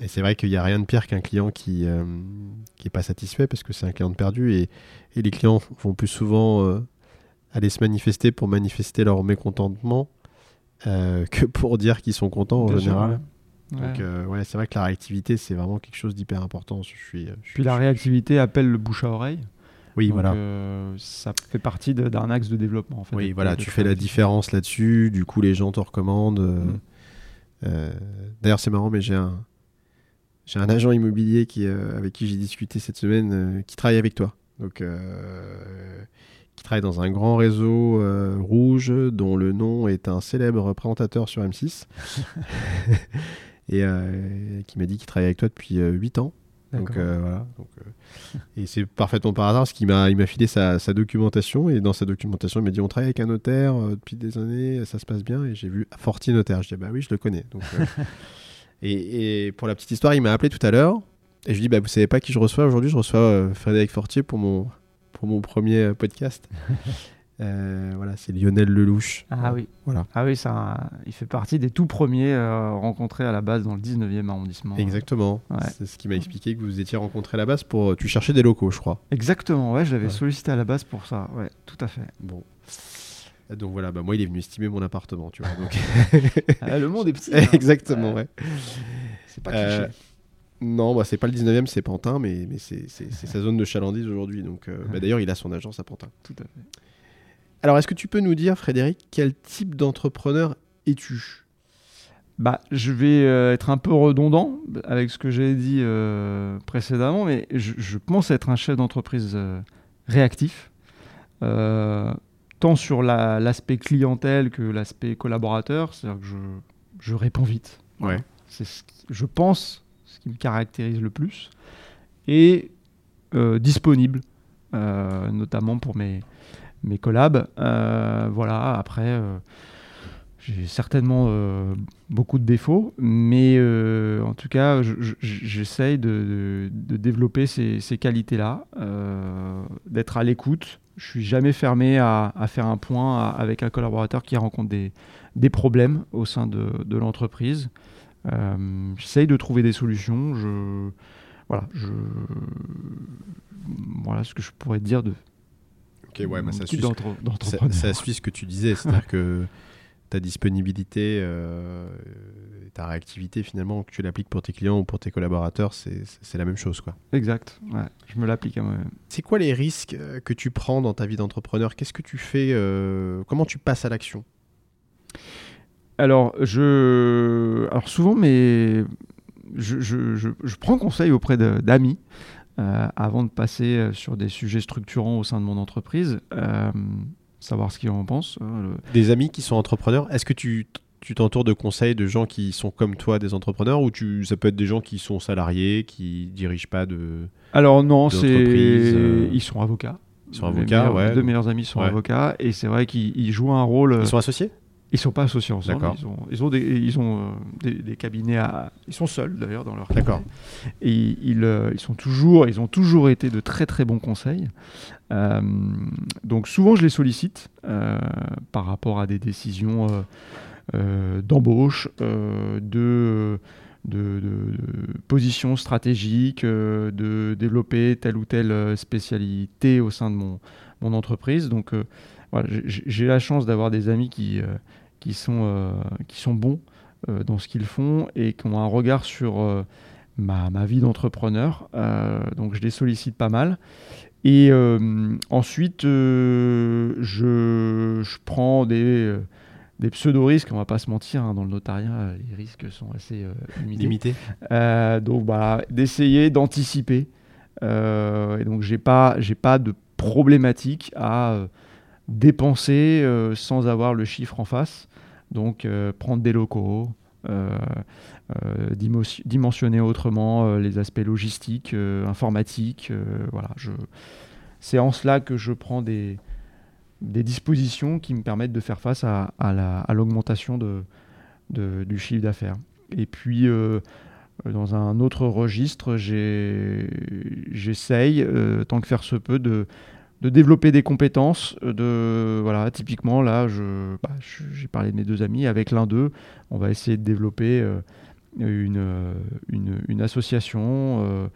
et c'est vrai qu'il n'y a rien de pire qu'un client qui n'est euh, pas satisfait parce que c'est un client de perdu et, et, les clients vont plus souvent euh, aller se manifester pour manifester leur mécontentement euh, que pour dire qu'ils sont contents en général. Donc ouais, c'est vrai que la réactivité c'est vraiment quelque chose d'hyper important. Je suis, Puis la réactivité appelle le bouche à oreille. Oui, voilà. ça fait partie d'un axe de développement. En fait, oui, voilà, tu fais la différence là-dessus. Du coup, les gens te recommandent. Mm. D'ailleurs, c'est marrant, mais j'ai un, j'ai un agent immobilier qui, euh, avec qui j'ai discuté cette semaine euh, qui travaille avec toi. Donc, euh, qui travaille dans un grand réseau rouge dont le nom est un célèbre présentateur sur M6. et qui m'a dit qu'il travaille avec toi depuis 8 ans. Donc voilà. et c'est parfaitement par hasard parce qu'il m'a, il m'a filé sa, sa, documentation et dans sa documentation il m'a dit on travaille avec un notaire depuis des années, ça se passe bien et j'ai vu Fortier notaire. Je dis bah oui je le connais. Donc et, pour la petite histoire, il m'a appelé tout à l'heure. Et je lui dis, bah, vous savez pas qui je reçois aujourd'hui Je reçois euh, Frédéric Fortier pour mon, pour mon premier euh, podcast. Euh, voilà, c'est Lionel Lelouch. Ah oui. Voilà. Ah oui, ça, il fait partie des tout premiers rencontrés à la base dans le 19e arrondissement. Exactement. C'est ce qui m'a expliqué que vous étiez rencontrés à la base pour. Tu cherchais des locaux, je crois. Exactement, ouais, je l'avais sollicité à la base pour ça. Ouais, tout à fait. Bon. Donc voilà, bah moi il est venu estimer mon appartement, tu vois. Donc... Ah, le monde est petit. Hein. Exactement, ouais. C'est pas cliché. Euh, non, bah, c'est pas le 19e, c'est Pantin, mais, mais c'est sa zone de chalandise aujourd'hui. Donc, euh, bah, D'ailleurs, il a son agence à Pantin. Tout à fait. Alors, est-ce que tu peux nous dire, Frédéric, quel type d'entrepreneur es-tu? Bah, je vais euh, être un peu redondant avec ce que j'ai dit précédemment, mais je, je, pense être un chef d'entreprise réactif tant sur l'aspect clientèle que l'aspect collaborateur. C'est-à-dire que je, je, réponds vite. Ouais. C'est ce je pense ce qui me caractérise le plus. Et euh, disponible, euh, notamment pour mes, mes collabs. Euh, voilà, après, j'ai certainement beaucoup de défauts, mais en tout cas, j'essaye de, développer ces, qualités-là, d'être à l'écoute, je suis jamais fermé à, faire un point avec un collaborateur qui rencontre des, problèmes au sein de, l'entreprise. Euh, J'essaye de trouver des solutions. Voilà, voilà ce que je pourrais dire de. Ok, ouais, ça, suit, ça, suit ce que tu disais, c'est-à-dire que ta disponibilité, euh, ta réactivité, finalement, que tu l'appliques pour tes clients ou pour tes collaborateurs, c'est la même chose. Quoi. Exact, ouais, je me l'applique à moi-même. C'est quoi les risques euh, que tu prends dans ta vie d'entrepreneur? Qu'est-ce que tu fais euh, Comment tu passes à l'action? Alors, je... Alors, souvent, mais je, je, je, prends conseil auprès d'amis. Avant de passer sur des sujets structurants au sein de mon entreprise savoir ce qu'ils en pensent. Hein, des amis qui sont entrepreneurs, est-ce que tu tu t'entoures de conseils de gens qui sont comme toi des entrepreneurs ou tu ça peut être des gens qui sont salariés qui dirigent pas de alors non c'est euh ils sont avocats Ils sont avocats, ouais. Mes deux meilleurs amis sont Ouais. avocats et c'est vrai qu'ils ils jouent un rôle. Ils sont associés? Ils sont pas associés ensemble. D'accord. Ils ont, ils ont, des, ils ont euh, des, des cabinets à. Ils sont seuls d'ailleurs dans leur cabinet. D'accord. Et ils, euh, ils sont toujours, ils ont toujours été de très très bons conseils. Euh, donc souvent je les sollicite par rapport à des décisions d'embauche, de, de, de- de position stratégique, euh, de développer telle ou telle spécialité au sein de mon, mon entreprise. Donc euh, voilà, j'ai- j'ai la chance d'avoir des amis qui, euh, qui, sont, euh, qui sont bons euh, dans ce qu'ils font et qui ont un regard sur euh, ma, ma vie d'entrepreneur. Donc je les sollicite pas mal. Et euh, ensuite, euh, je, je prends des, euh, des pseudo-risques, on va pas se mentir, hein, dans le notariat, les risques sont assez limités. Limité donc voilà, d'essayer d'anticiper. Et donc j'ai pas, j'ai pas de problématique à dépenser sans avoir le chiffre en face. Donc euh, prendre des locaux, euh, euh, dimensionner autrement les aspects logistiques, informatiques. voilà, c'est en cela que je prends des, dispositions qui me permettent de faire face à, à la- à l'augmentation du chiffre d'affaires. Et puis, dans un autre registre, j'essaye, tant que faire se peut, de, de développer des compétences. De, voilà, typiquement, là, bah, j'ai parlé de mes deux amis. Avec l'un d'eux, on va essayer de développer euh, une, euh, une, une association euh,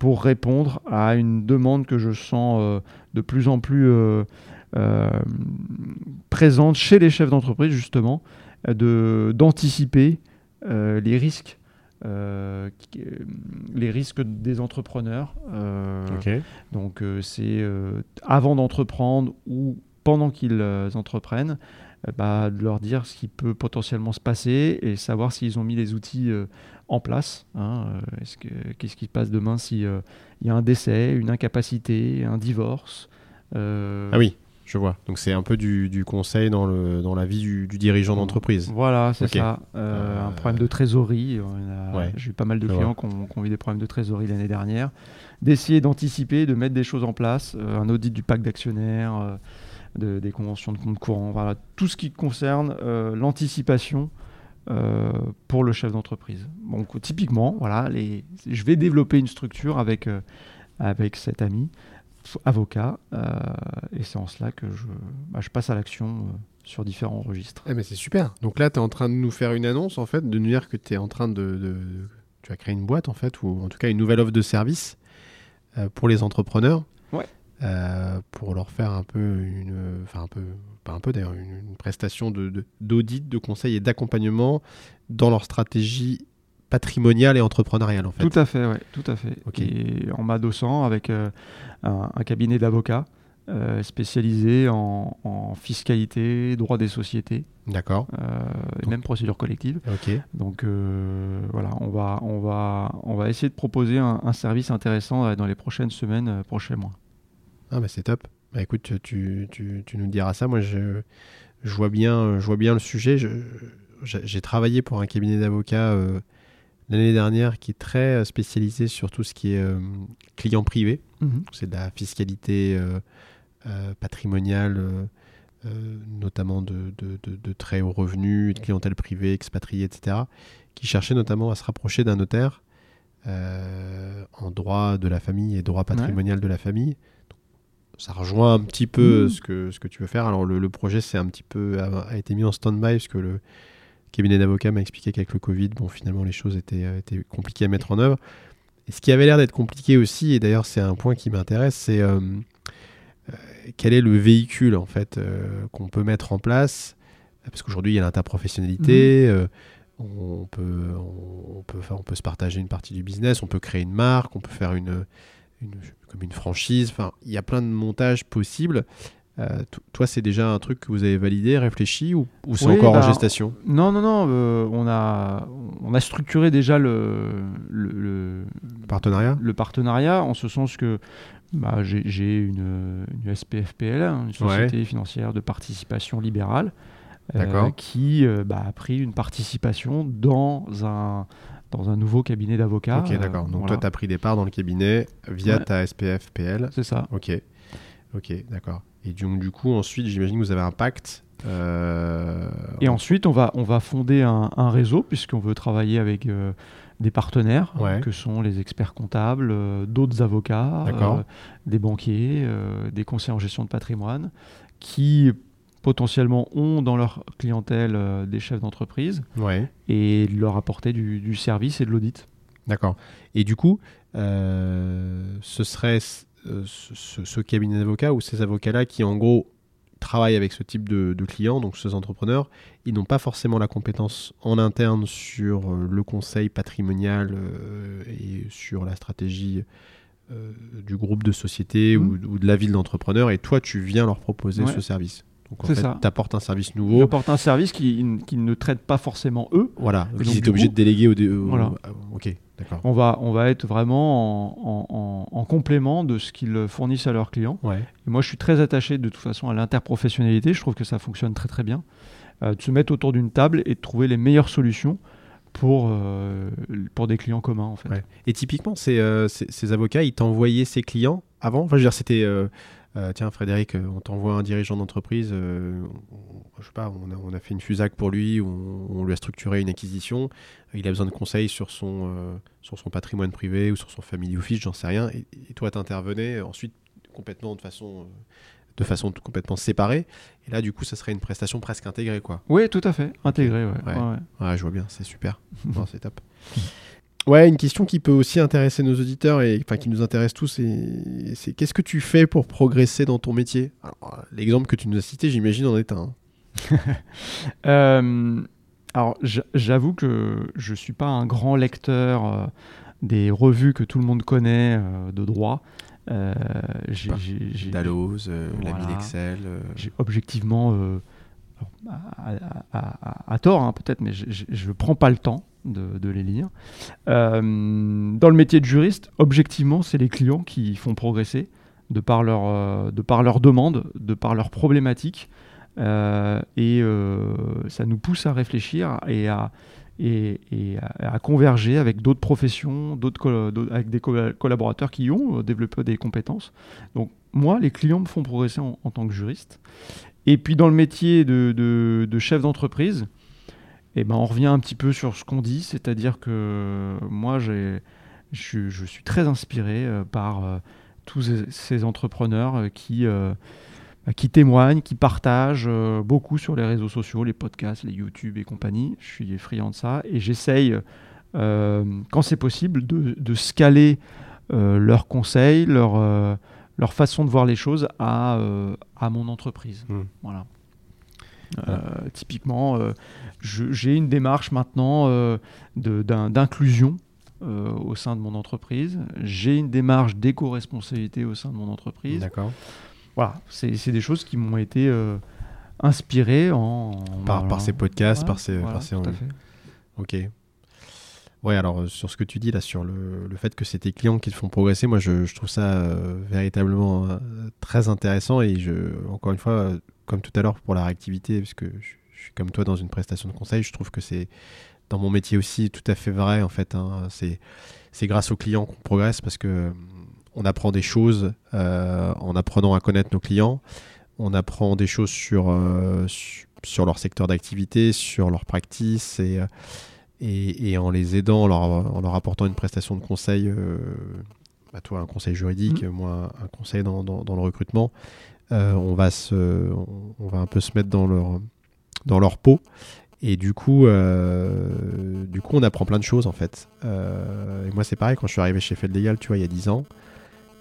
pour répondre à une demande que je sens euh, de plus en plus euh, euh, présente chez les chefs d'entreprise, justement, euh, d'anticiper euh, les risques. Euh, euh, les risques des entrepreneurs. euh, donc euh, c'est euh, avant d'entreprendre ou pendant qu'ils euh, entreprennent, euh, bah, de leur dire ce qui peut potentiellement se passer et savoir s'ils ont mis les outils euh, en place. hein, euh, est-ce que- Qu'est-ce qui se passe demain s'il y a un décès, une incapacité, un divorce euh, Ah oui, je vois. Donc c'est un peu du, du conseil dans, le, dans la vie du, du dirigeant d'entreprise. Voilà, c'est ça. Euh, Euh, Un problème de trésorerie. Ouais, J'ai eu pas mal de clients qui ont, qui ont eu des problèmes de trésorerie l'année dernière. D'essayer d'anticiper, de mettre des choses en place, euh, un audit du pacte d'actionnaires, euh, de- des conventions de compte courant, voilà, tout ce qui concerne euh, l'anticipation euh, pour le chef d'entreprise. Donc typiquement, voilà, les, je vais développer une structure avec, euh, avec cet ami avocat euh, et c'est en cela que je, bah, je passe à l'action euh, sur différents registres. Eh mais c'est super. Donc là, tu es en train de nous faire une annonce, en fait, de nous dire que tu es en train de, de- Tu as créé une boîte, en fait, ou en tout cas une nouvelle offre de service euh, pour les entrepreneurs. Ouais. Euh, pour leur faire un peu une. Enfin, un peu. Pas un peu d'ailleurs, une, une prestation de- de- d'audit, de, conseil et d'accompagnement dans leur stratégie patrimoniale et entrepreneuriale, en fait. Tout à fait, ouais, tout à fait. Ok. Et en m'adossant avec euh, un, un cabinet d'avocats euh, spécialisé en, en fiscalité, droit des sociétés D'accord. euh, et même procédure collective. Ok. Donc voilà, on va, on, va, on va essayer de proposer un, un service intéressant dans les prochaines semaines, prochains mois. Ah bah c'est top. Bah écoute, tu, tu, tu nous diras ça. Moi, je, je, vois, bien, je vois bien le sujet. Je- J'ai j'ai travaillé pour un cabinet d'avocats euh, l'année dernière qui est très euh, spécialisé sur tout ce qui est euh, client privé. C'est de la fiscalité euh, patrimoniale, notamment de, de, de- de très hauts revenus, de clientèle privée, expatriée, etc., qui cherchait notamment à se rapprocher d'un notaire en droit de la famille et droit patrimonial de la famille. Ça rejoint un petit peu Mmh. ce, que, ce que tu veux faire. Alors le, le projet c'est un petit peu a, a été mis en stand-by parce que le cabinet d'avocats m'a expliqué qu'avec le Covid, bon finalement les choses étaient, euh, étaient compliquées à mettre en œuvre. Et ce qui avait l'air d'être compliqué aussi, et d'ailleurs c'est un point qui m'intéresse, c'est euh, euh, quel est le véhicule en fait euh, qu'on peut mettre en place? Parce qu'aujourd'hui il y a l'interprofessionnalité, euh, on, peut, on, on peut, enfin, on peut se partager une partie du business, on peut créer une marque, on peut faire une, une- comme une franchise, enfin il y a plein de montages possibles. Euh, to- toi c'est déjà un truc que vous avez validé, réfléchi ou, ou c'est Oui, encore en bah, gestation? Non, non, non, euh, on, a, on a structuré déjà le, le, le- Partenariat? le partenariat en ce sens que bah, j'ai une, une SPFPL, hein, une société financière de participation libérale, euh, qui bah, a pris une participation dans un, dans un nouveau cabinet d'avocats. Ok, d'accord. Donc voilà. toi, tu as pris des parts dans le cabinet via Ouais. ta SPF PL. C'est ça. Ok. Ok, d'accord. Et du, du coup, ensuite, j'imagine que vous avez un pacte. euh, Et ensuite, on va, on va fonder un, un réseau, puisqu'on veut travailler avec euh, des partenaires, Ouais. que sont les experts comptables, euh, d'autres avocats, des banquiers, des conseillers en gestion de patrimoine, qui potentiellement ont dans leur clientèle des chefs d'entreprise Ouais, et leur apporter du, du service et de l'audit. d'accord. Et du coup, ce serait ce, ce- cabinet d'avocats ou ces avocats-là qui, en gros, travaillent avec ce type de, de clients, donc ces entrepreneurs, ils n'ont pas forcément la compétence en interne sur euh, le conseil patrimonial euh, et sur la stratégie euh, du groupe de société ou, ou de la ville d'entrepreneur, et toi, tu viens leur proposer Ouais. ce service. Donc en fait, ça. tu apportes un service nouveau. apporte un service qu'ils qui ne traitent pas forcément eux. Voilà, ils étaient obligés de déléguer au. dé- Voilà. Ok. On va, on va être vraiment en, en- en- en complément de ce qu'ils fournissent à leurs clients. Ouais. Et moi, je suis très attaché de toute façon à l'interprofessionnalité. Je trouve que ça fonctionne très très bien. Euh, de se mettre autour d'une table et de trouver les meilleures solutions pour, euh, pour des clients communs en fait. Ouais. Et typiquement, ces, euh, ces, ces avocats, ils t'envoyaient ses clients avant? Enfin, je veux dire, c'était. Euh, tiens, Frédéric, euh, on t'envoie un dirigeant d'entreprise. euh, on- je sais pas, on a, on a fait une FUSAC pour lui, on, on lui a structuré une acquisition. Il a besoin de conseils sur son, euh, sur son patrimoine privé ou sur son family office, j'en sais rien. Et, et toi, t'intervenais ensuite complètement de façon, de façon complètement séparée. Et là, du coup, ça serait une prestation presque intégrée, quoi. Oui, tout à fait. Intégré, ouais. Ouais. Ouais, ouais. Je vois bien, c'est super. C'est top. Ouais, une question qui peut aussi intéresser nos auditeurs et enfin qui nous intéresse tous, c'est qu'est-ce que tu fais pour progresser dans ton métier? Euh, L'exemple que tu nous as cité, j'imagine, en est un. Euh, alors, j'a- j'avoue que je suis pas un grand lecteur euh, des revues que tout le monde connaît euh, de droit. Euh, j'ai- Dalloz, Voilà. l'ami d'Excel. j'ai objectivement, alors, à, à- à- à tort hein, peut-être, mais je ne prends pas le temps de, les lire. Euh, dans le métier de juriste, objectivement, c'est les clients qui font progresser de par leur, euh, de par leurs demandes, de par leurs problématiques. Euh, et ça nous pousse à réfléchir et à, et, à, converger avec d'autres professions, d'autres avec des colla- collaborateurs qui ont développé des compétences. Donc moi, les clients me font progresser en, tant que juriste. Et puis dans le métier de chef d'entreprise, eh ben, on revient un petit peu sur ce qu'on dit, c'est-à-dire que moi, j'ai- je, je suis très inspiré euh, par euh, tous ces- entrepreneurs euh, qui, bah, qui témoignent, qui partagent beaucoup sur les réseaux sociaux, les podcasts, les YouTube et compagnie. Je suis friand de ça et j'essaye, euh, quand c'est possible, de, de scaler euh, leurs conseils, leur, euh, leur façon de voir les choses à, à mon entreprise. Hmm. Voilà. Euh, typiquement, j'ai une démarche maintenant euh, d'inclusion euh, au sein de mon entreprise. J'ai une démarche d'éco-responsabilité au sein de mon entreprise. D'accord. Voilà, c'est des choses qui m'ont été euh, inspirées en, Par, voilà. par ces podcasts, Ouais, par ces. voilà, par ces- tout à fait. Ok. Ouais, alors sur ce que tu dis là, sur le, le fait que c'est tes clients qui te font progresser, moi je, je trouve ça véritablement très intéressant et je, encore une fois, comme tout à l'heure pour la réactivité, parce que je suis comme toi dans une prestation de conseil, je trouve que c'est dans mon métier aussi tout à fait vrai en fait. hein. c'est, c'est grâce aux clients qu'on progresse parce que euh, on apprend des choses euh, en apprenant à connaître nos clients, on apprend des choses sur, euh, su- sur leur secteur d'activité, sur leur practice et euh, et, et en les aidant, en leur, en leur apportant une prestation de conseil, euh, bah, toi un conseil juridique, moi un conseil dans, dans- dans le recrutement, on, va se, on, on va un peu se mettre dans leur, dans leur peau. Et du coup, euh, du coup, on apprend plein de choses en fait. Euh, et moi, c'est pareil, quand je suis arrivé chez Feldlegal, tu vois, il y a 10 ans,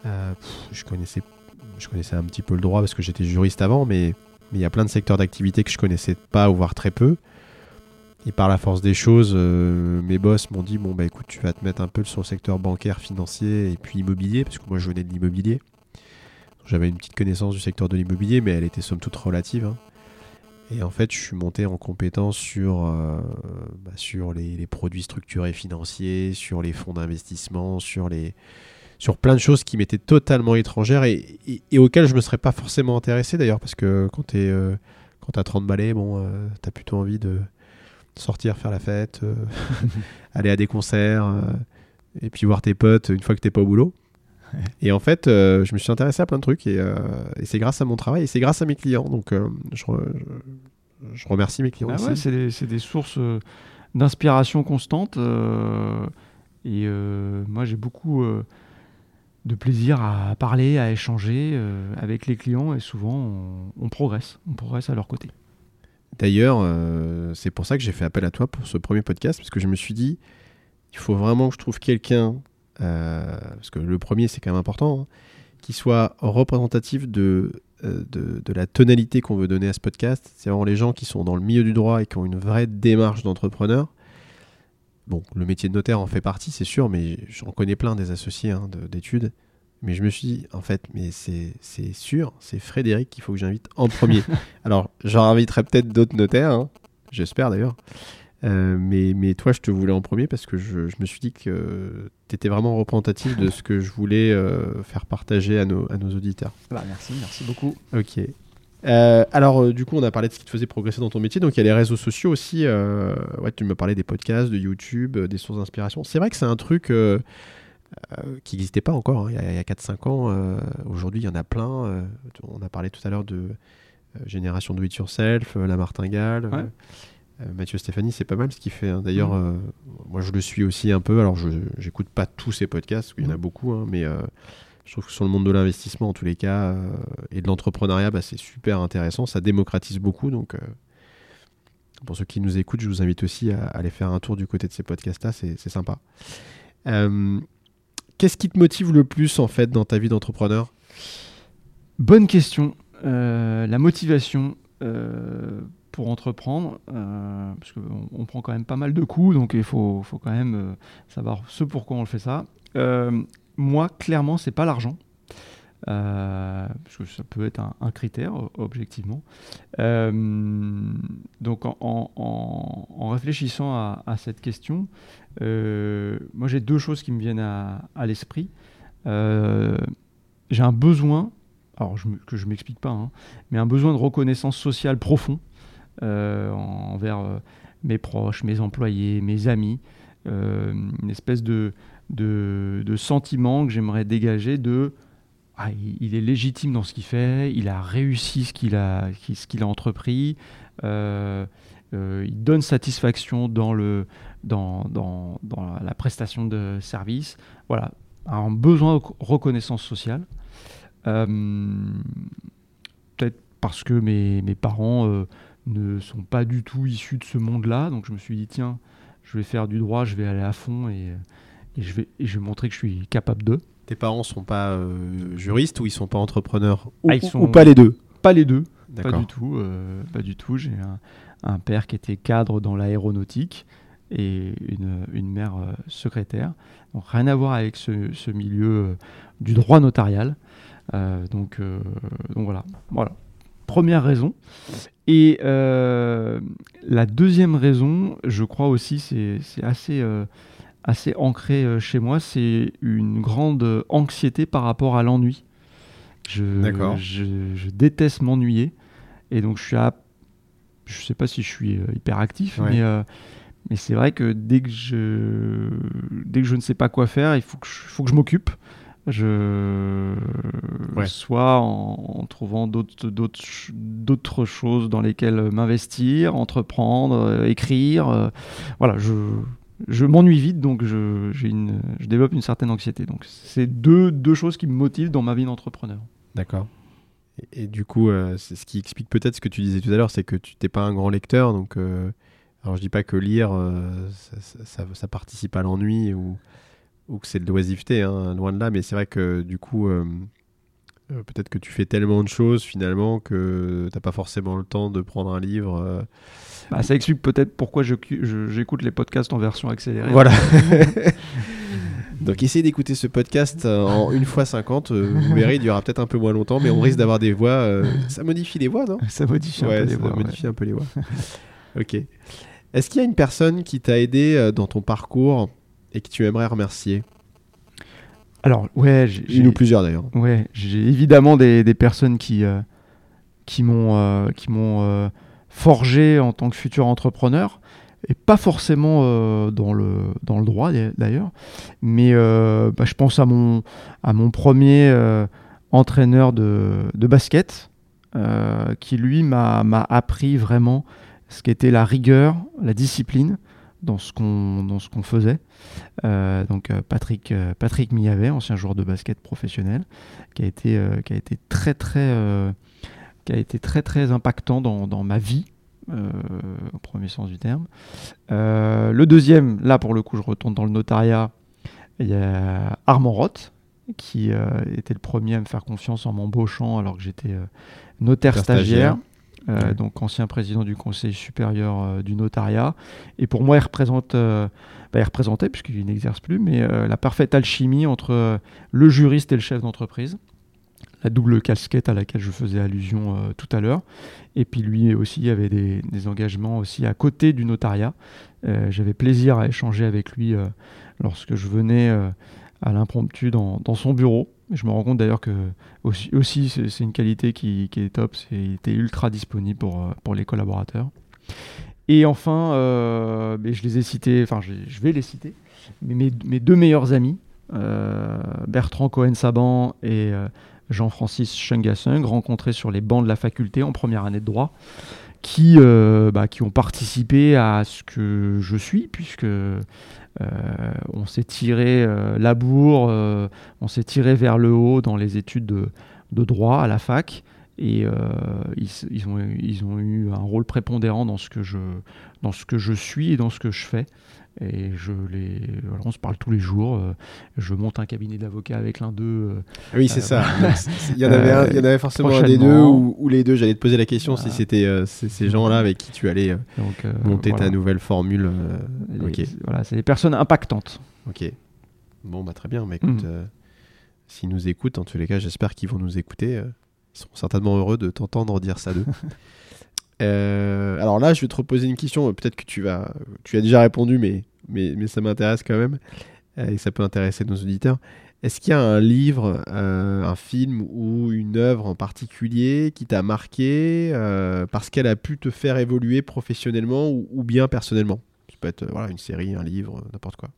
euh, je, connaissais, je connaissais un petit peu le droit parce que j'étais juriste avant, mais il y a plein de secteurs d'activité que je connaissais pas ou voire très peu. Et par la force des choses, mes boss m'ont dit bon bah écoute, tu vas te mettre un peu sur le secteur bancaire, financier et puis immobilier, parce que moi je venais de l'immobilier. J'avais une petite connaissance du secteur de l'immobilier, mais elle était somme toute relative. hein. Et en fait, je suis monté en compétence sur, euh, bah, sur les, les produits structurés financiers, sur les fonds d'investissement, sur les sur plein de choses qui m'étaient totalement étrangères et, et- et auxquelles je me serais pas forcément intéressé d'ailleurs, parce que quand tu euh, as 30 balais, bon, euh, tu as plutôt envie de sortir, faire la fête, euh, aller à des concerts, euh, et puis voir tes potes une fois que t'es pas au boulot. Et en fait, euh, je me suis intéressé à plein de trucs et, euh, et c'est grâce à mon travail et c'est grâce à mes clients. Donc, euh, je, re- je- je remercie mes clients Ah ouais, c'est des, des sources d'inspiration constante. et moi, j'ai beaucoup de plaisir à parler, à échanger avec les clients. Et souvent, on, on progresse. On progresse à leur côté. D'ailleurs, euh, c'est pour ça que j'ai fait appel à toi pour ce premier podcast, parce que je me suis dit, il faut vraiment que je trouve quelqu'un, parce que le premier c'est quand même important, hein, qui soit représentatif de, euh, de, de la tonalité qu'on veut donner à ce podcast. C'est vraiment les gens qui sont dans le milieu du droit et qui ont une vraie démarche d'entrepreneur. Bon, le métier de notaire en fait partie, c'est sûr, mais j'en connais plein des associés hein, de- d'études. Mais je me suis dit, en fait, mais c'est c'est sûr, c'est Frédéric qu'il faut que j'invite en premier. Alors, j'en inviterai peut-être d'autres notaires, hein, j'espère d'ailleurs. Euh, mais, mais toi, je te voulais en premier parce que je, je me suis dit que tu étais vraiment représentatif de ce que je voulais euh, faire partager à nos, à nos auditeurs. Bah, merci, merci beaucoup. Ok. Euh, alors, euh, du coup, on a parlé de ce qui te faisait progresser dans ton métier. Donc, il y a les réseaux sociaux aussi. euh, ouais, tu me parlais des podcasts, de YouTube, euh, des sources d'inspiration. C'est vrai que c'est un truc euh, euh, qui n'existait pas encore hein, il y a, a 4-5 ans. euh, Aujourd'hui, il y en a plein. euh, on a parlé tout à l'heure de euh, Génération Do It Yourself, euh, La Martingale. Ouais. Euh, Mathieu Stéphanie, c'est pas mal ce qu'il fait. hein. D'ailleurs, Mhm. euh, moi, je le suis aussi un peu. Alors, je j'écoute pas tous ses podcasts, parce qu'il y en a Mhm. beaucoup, hein, mais euh, je trouve que sur le monde de l'investissement, en tous les cas, euh, et de l'entrepreneuriat, bah, c'est super intéressant. Ça démocratise beaucoup. Donc, pour ceux qui nous écoutent, je vous invite aussi à, à aller faire un tour du côté de ces podcasts-là. C'est c'est sympa. Qu'est-ce qui te motive le plus, en fait, dans ta vie d'entrepreneur? Bonne question. La motivation pour entreprendre, euh, parce qu'on on prend quand même pas mal de coups, donc il faut, faut quand même euh, savoir ce pourquoi on le fait ça. Euh, moi, clairement, c'est pas l'argent. Parce que ça peut être un, critère, objectivement. Donc, en, réfléchissant à, cette question, moi j'ai deux choses qui me viennent à, l'esprit. J'ai un besoin alors je que je m'explique pas, hein, mais un besoin de reconnaissance sociale profond envers euh, mes proches, mes employés, mes amis, euh, une espèce de, de, sentiment que j'aimerais dégager de ah, il, est légitime dans ce qu'il fait, il a réussi ce qu'il a, ce qu'il a entrepris, euh, euh, il donne satisfaction dans, le, dans, dans, dans la- prestation de service. Voilà, un besoin de reconnaissance sociale. Euh, Peut-être parce que mes, mes parents euh, ne sont pas du tout issus de ce monde-là, donc je me suis dit tiens, je vais faire du droit, je vais aller à fond et, et je, vais, et je vais montrer que je suis capable de. Tes parents sont pas euh, juristes ou ils sont pas entrepreneurs ou, Ah, ils ou- sont- ou pas les deux? Pas les deux, pas du tout. euh, pas du tout. J'ai un, un père qui était cadre dans l'aéronautique et une, une mère euh, secrétaire. Donc rien à voir avec ce, ce milieu du droit notarial. Donc, donc voilà. voilà. Première raison. Et euh, la deuxième raison, je crois aussi, c'est assez, euh, assez ancré euh, chez moi, c'est une grande anxiété par rapport à l'ennui. Je, je, je déteste m'ennuyer. Et donc, je suis à. Je sais pas si je suis euh, hyper actif, Ouais. mais, euh, mais c'est vrai que dès que, je, dès que je ne sais pas quoi faire, il faut que je, faut que je m'occupe. Je Ouais. soit en, en trouvant d'autres d'autres ch- d'autres choses dans lesquelles m'investir, entreprendre, euh, écrire. euh, voilà, je je m'ennuie vite, donc je, une, je développe une certaine anxiété. Donc c'est deux, deux choses qui me motivent dans ma vie d'entrepreneur. D'accord. Et, et du coup, euh, c'est ce qui explique peut-être ce que tu disais tout à l'heure, c'est que tu n'es pas un grand lecteur. Donc, alors je dis pas que lire, ça, ça- ça- ça participe à l'ennui ou, ou que c'est de l'oisiveté, hein, loin de là. Mais c'est vrai que du coup, euh, euh, peut-être que tu fais tellement de choses finalement que t'as pas forcément le temps de prendre un livre. euh. Bah, ça explique peut-être pourquoi je, je- j'écoute les podcasts en version accélérée. Voilà. Donc essayez d'écouter ce podcast en une fois 50. euh, vous verrez, il aura peut-être un peu moins longtemps, mais on risque d'avoir des voix. ça modifie les voix, non? Ça modifie un peu les voix, ouais. un peu les voix. ok. Est-ce qu'il y a une personne qui t'a aidé dans ton parcours? Et que tu aimerais remercier Alors, ouais, j'ai, Une ou plusieurs d'ailleurs. Ouais, j'ai évidemment des, des personnes qui, euh, qui m'ont euh, euh, forgé en tant que futur entrepreneur. et pas forcément dans, le, dans le droit d'ailleurs, mais bah, je pense à mon, à mon premier entraîneur de, de basket, qui lui m'a appris vraiment ce qu'était la rigueur, la discipline dans ce qu'on dans ce qu'on faisait. Euh, donc euh, Patrick euh, Patrick Millavet, ancien joueur de basket professionnel, qui a été qui a été très très qui a été très très impactant dans, dans ma vie. au premier sens du terme. le deuxième, là pour le coup, je retourne dans le notariat. Il y a Armand Roth, qui était le premier à me faire confiance en m'embauchant alors que j'étais notaire stagiaire. Euh, donc ancien président du Conseil supérieur euh, du notariat. Et pour moi, il représente, euh, bah, il représentait, puisqu'il n'exerce plus, mais la parfaite alchimie entre le juriste et le chef d'entreprise. La double casquette à laquelle je faisais allusion tout à l'heure. Et puis lui aussi avait des, des, engagements aussi à côté du notariat. J'avais plaisir à échanger avec lui lorsque je venais à l'impromptu dans, son bureau. Je me rends compte d'ailleurs que aussi, c'est une qualité qui, est top, c'est était ultra disponible pour, euh, pour les collaborateurs. Et enfin, euh, je les ai cités, enfin je, vais les citer, mais mes, deux meilleurs amis, euh, Bertrand Cohen-Saban et Jean-Francis Chungasung, rencontrés sur les bancs de la faculté en première année de droit, qui, bah, ont participé à ce que je suis, puisque on s'est tiré euh, la bourre, euh, on s'est tiré vers le haut dans les études de, droit à la fac. Et ils, ont, ils ont eu un rôle prépondérant dans ce, que je, dans ce que je suis et dans ce que je fais. Et je les, on se parle tous les jours. Euh, je monte un cabinet d'avocats avec l'un d'eux. Euh, oui, c'est ça. il, y en avait il y en avait forcément un des deux ou, les deux. J'allais te poser la question si c'était euh, ces gens-là avec qui tu allais monter ta nouvelle formule. Voilà, c'est des personnes impactantes. Ok. Bon, bah très bien. Mais écoute, mm. s'ils nous écoutent, en tous les cas, j'espère qu'ils vont nous écouter. ils seront certainement heureux de t'entendre dire ça d'eux. Euh, alors là, je vais te reposer une question. Peut-être que tu as déjà répondu, mais, ça m'intéresse quand même euh, et ça peut intéresser nos auditeurs. Est-ce qu'il y a un livre, euh, un film ou une œuvre en particulier qui t'a marqué parce qu'elle a pu te faire évoluer professionnellement ou, bien personnellement? Ça peut être voilà, une série, un livre, n'importe quoi.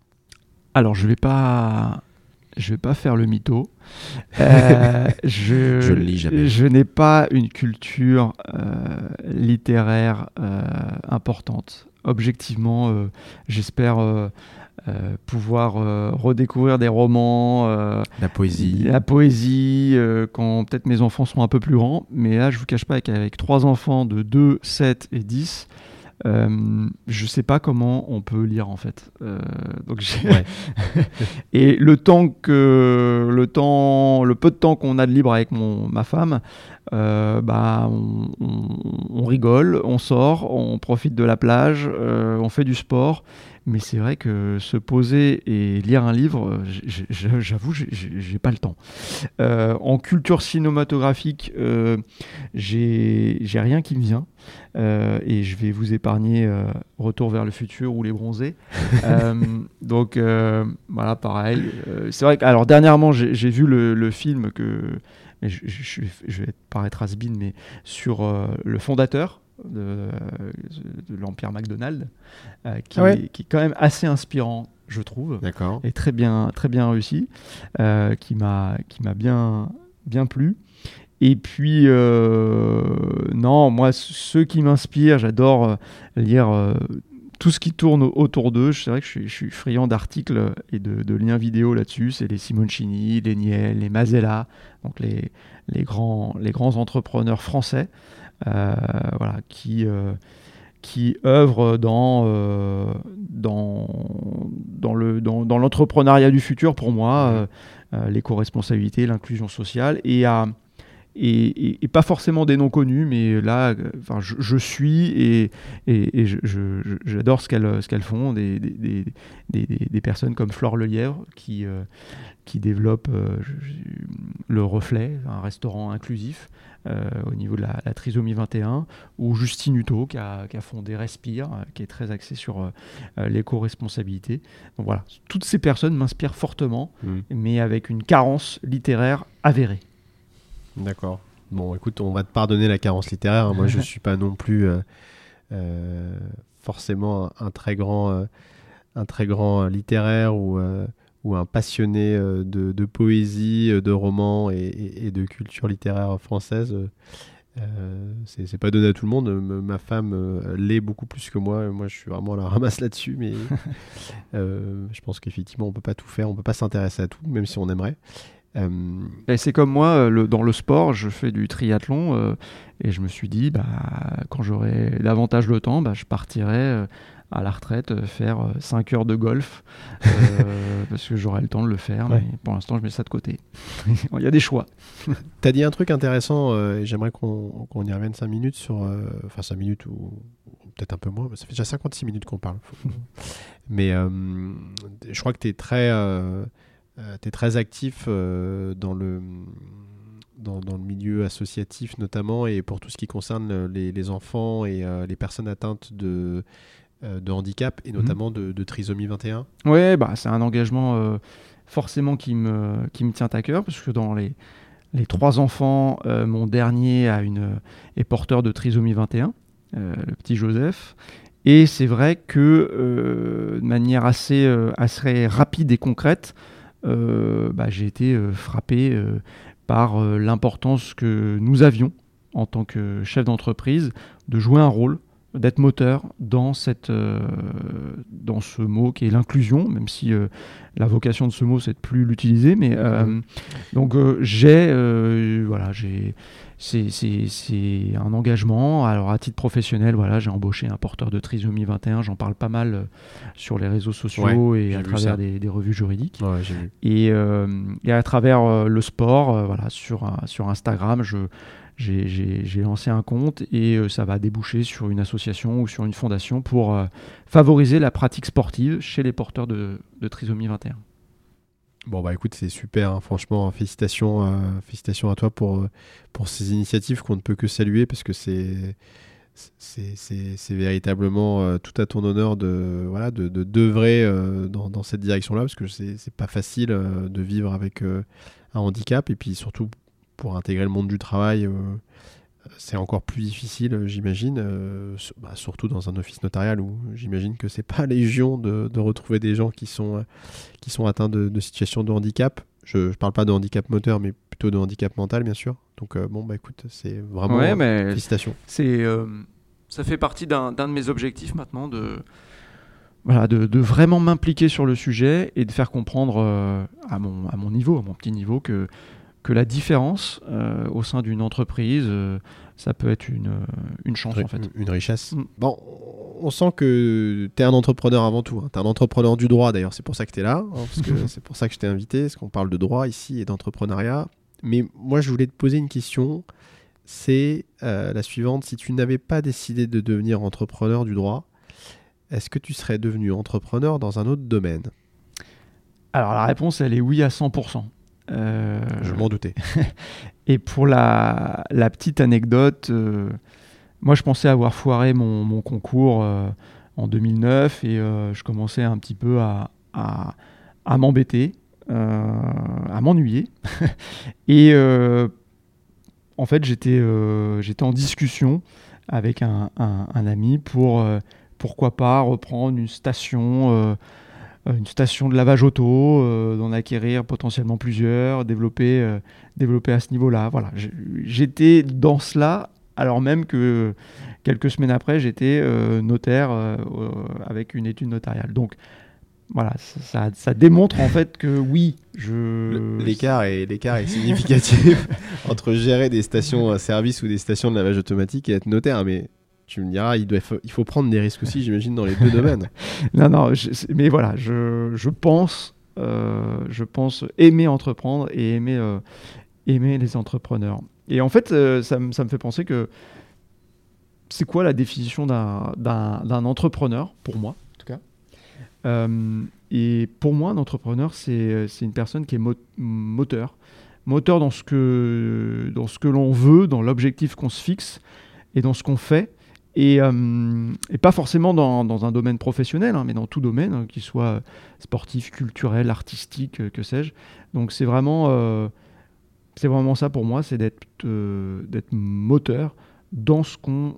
Alors, je vais pas je vais pas faire le mytho. Euh, je, je, lis jamais. Je n'ai pas une culture euh, littéraire euh, importante. Objectivement, j'espère pouvoir redécouvrir des romans. la poésie. La poésie, quand peut-être mes enfants sont un peu plus grands. Mais là, je vous cache pas qu'avec trois enfants de 2, 7 et 10, euh, je sais pas comment on peut lire en fait. Euh, donc et le temps que le temps, le peu de temps qu'on a de libre avec mon ma femme, euh, bah on, on, rigole, on sort, on profite de la plage, on fait du sport mais c'est vrai que se poser et lire un livre, j'avoue, j'ai pas le temps. Euh, en culture cinématographique, euh, j'ai rien qui me vient. Euh, et je vais vous épargner Retour vers le futur ou Les Bronzés. donc voilà, pareil. c'est vrai que, alors dernièrement, j'ai vu le, le, film que. Je, je, je, vais paraître has mais sur le fondateur de, l'Empire McDonald's, euh, qui, ah est, qui, est, quand même assez inspirant, je trouve, et très bien, très bien réussi, euh, qui m'a bien, bien plu. Et puis, euh, non, moi, ceux qui m'inspirent, j'adore lire tout ce qui tourne autour d'eux. C'est vrai que je suis, friand d'articles et de, liens vidéo là-dessus. C'est les Simoncini, les Niel, les Mazella, donc les, les, grands, les grands entrepreneurs français. Euh, voilà, qui euh, qui œuvrent dans, euh, dans, dans, le, dans, dans l'entrepreneuriat du futur, pour moi, l'éco-responsabilité, l'inclusion sociale, et, à, et, et, pas forcément des noms connus, mais là, enfin, je, je suis et, et, j'adore ce qu'elles, font, des, des, des, des, personnes comme Flore Lelièvre qui, qui développe le Reflet, un restaurant inclusif, euh, au niveau de la, trisomie 21, ou Justine Hutto qui a, fondé Respire, euh, qui est très axé sur euh, l'éco-responsabilité. Donc voilà, toutes ces personnes m'inspirent fortement, mmh. mais avec une carence littéraire avérée. D'accord. Bon, écoute, on va te pardonner la carence littéraire. Moi, je ne suis pas non plus forcément un, très grand, un très grand littéraire ou, ou un passionné de, poésie, de romans et, de culture littéraire française. Euh, c'est pas donné à tout le monde. Ma femme euh, l'est beaucoup plus que moi. Moi, je suis vraiment à la ramasse là-dessus. Mais euh, je pense qu'effectivement, on peut pas tout faire. On peut pas s'intéresser à tout, même si on aimerait. Et c'est comme moi, le, dans le sport, je fais du triathlon et je me suis dit, bah, quand j'aurai davantage le temps, bah, je partirai à la retraite euh, faire 5 euh, heures de golf euh, parce que j'aurai le temps de le faire. Mais pour l'instant, je mets ça de côté. Il y a des choix. tu as dit un truc intéressant et j'aimerais qu'on y revienne 5 minutes sur. Enfin, 5 minutes ou peut-être un peu moins. Ça fait déjà 56 minutes qu'on parle. mais je crois que tu es très. Es très actif dans le dans, dans, le milieu associatif notamment et pour tout ce qui concerne les, les enfants et les personnes atteintes de euh, de handicap et mhm. notamment de, trisomie 21 Oui, bah, c'est un engagement euh, forcément qui me, qui me tient à cœur, parce que dans les, les trois enfants, euh, mon dernier a une, est porteur de trisomie 21, le petit Joseph. Et c'est vrai que de manière assez, assez rapide et concrète, bah, j'ai été frappé par l'importance que nous avions en tant que chef d'entreprise de jouer un rôle d'être moteur dans, cette, euh, dans ce mot qui est l'inclusion, même si euh, la vocation de ce mot c'est de plus l'utiliser. Mais euh, mm-hmm. donc j'ai voilà j'ai c'est un engagement. Alors à titre professionnel, voilà, j'ai embauché un porteur de trisomie 21. J'en parle pas mal sur les réseaux sociaux et à travers des, des, revues juridiques. et, et, à travers le sport, voilà, sur, sur Instagram, je j'ai lancé un compte et euh, ça va déboucher sur une association ou sur une fondation pour euh, favoriser la pratique sportive chez les porteurs de, trisomie 21. Bon bah écoute c'est super hein. franchement félicitations euh, félicitations à toi pour pour ces initiatives qu'on ne peut que saluer parce que c'est c'est véritablement tout à ton honneur de voilà de d'œuvrer dans, dans, cette direction là parce que c'est pas facile de vivre avec un handicap et puis surtout pour intégrer le monde du travail, euh, c'est encore plus difficile, j'imagine, euh, bah, surtout dans un office notarial où j'imagine que c'est pas légion de, de, retrouver des gens qui sont, euh, qui sont atteints de, situations de handicap. Je ne parle pas de handicap moteur, mais plutôt de handicap mental, bien sûr. Donc, bon, bah écoute, c'est vraiment. Ouais, mais félicitations. C'est, ça fait partie d'un, de mes objectifs maintenant de, voilà, de, de vraiment m'impliquer sur le sujet et de faire comprendre à, mon, à mon niveau, à mon petit niveau, que que la différence euh, au sein d'une entreprise, euh, ça peut être une, euh, une chance en fait. Une richesse. Mm. Bon, on sent que tu es un entrepreneur avant tout. Hein. Tu es un entrepreneur du droit d'ailleurs, c'est pour ça que tu es là, hein, c'est pour ça que je t'ai invité, parce qu'on parle de droit ici et d'entrepreneuriat. Mais moi, je voulais te poser une question. C'est la suivante. Si tu n'avais pas décidé de devenir entrepreneur du droit, est-ce que tu serais devenu entrepreneur dans un autre domaine? Alors la réponse, elle est oui à 100%. Euh, je m'en doutais. et pour la, petite anecdote, euh, moi je pensais avoir foiré mon, concours euh, en 2009 et je commençais un petit peu à, à, m'embêter, à m'ennuyer. et en fait, j'étais en discussion avec un, un ami pour pourquoi pas reprendre une station une station de lavage auto, euh, d'en acquérir potentiellement plusieurs, développer, euh, développer à ce niveau-là. Voilà, j'étais dans cela, alors même que quelques semaines après, j'étais notaire avec une étude notariale. Donc voilà, ça, ça, démontre en fait que oui, je. L'écart est, l'écart est significatif entre gérer des stations-service ou des stations de lavage automatique et être notaire. Mais tu me diras, il, doit, il faut prendre des risques aussi, j'imagine, dans les deux domaines. Non, non, mais voilà, je, je pense, euh, je pense aimer entreprendre et aimer, euh, aimer les entrepreneurs. Et en fait, euh, ça, ça, me fait penser que c'est quoi la définition d'un entrepreneur, pour moi, en tout cas Et pour moi, un entrepreneur, c'est une personne qui est moteur. Moteur dans ce que, dans ce que l'on veut, dans l'objectif qu'on se fixe et dans ce qu'on fait. Euh, et, pas forcément dans, un domaine professionnel, hein, mais dans tout domaine, hein, qu'il soit sportif, culturel, artistique, euh, que sais-je. Donc c'est vraiment, euh, c'est vraiment ça pour moi, c'est d'être, d'être moteur dans ce qu'on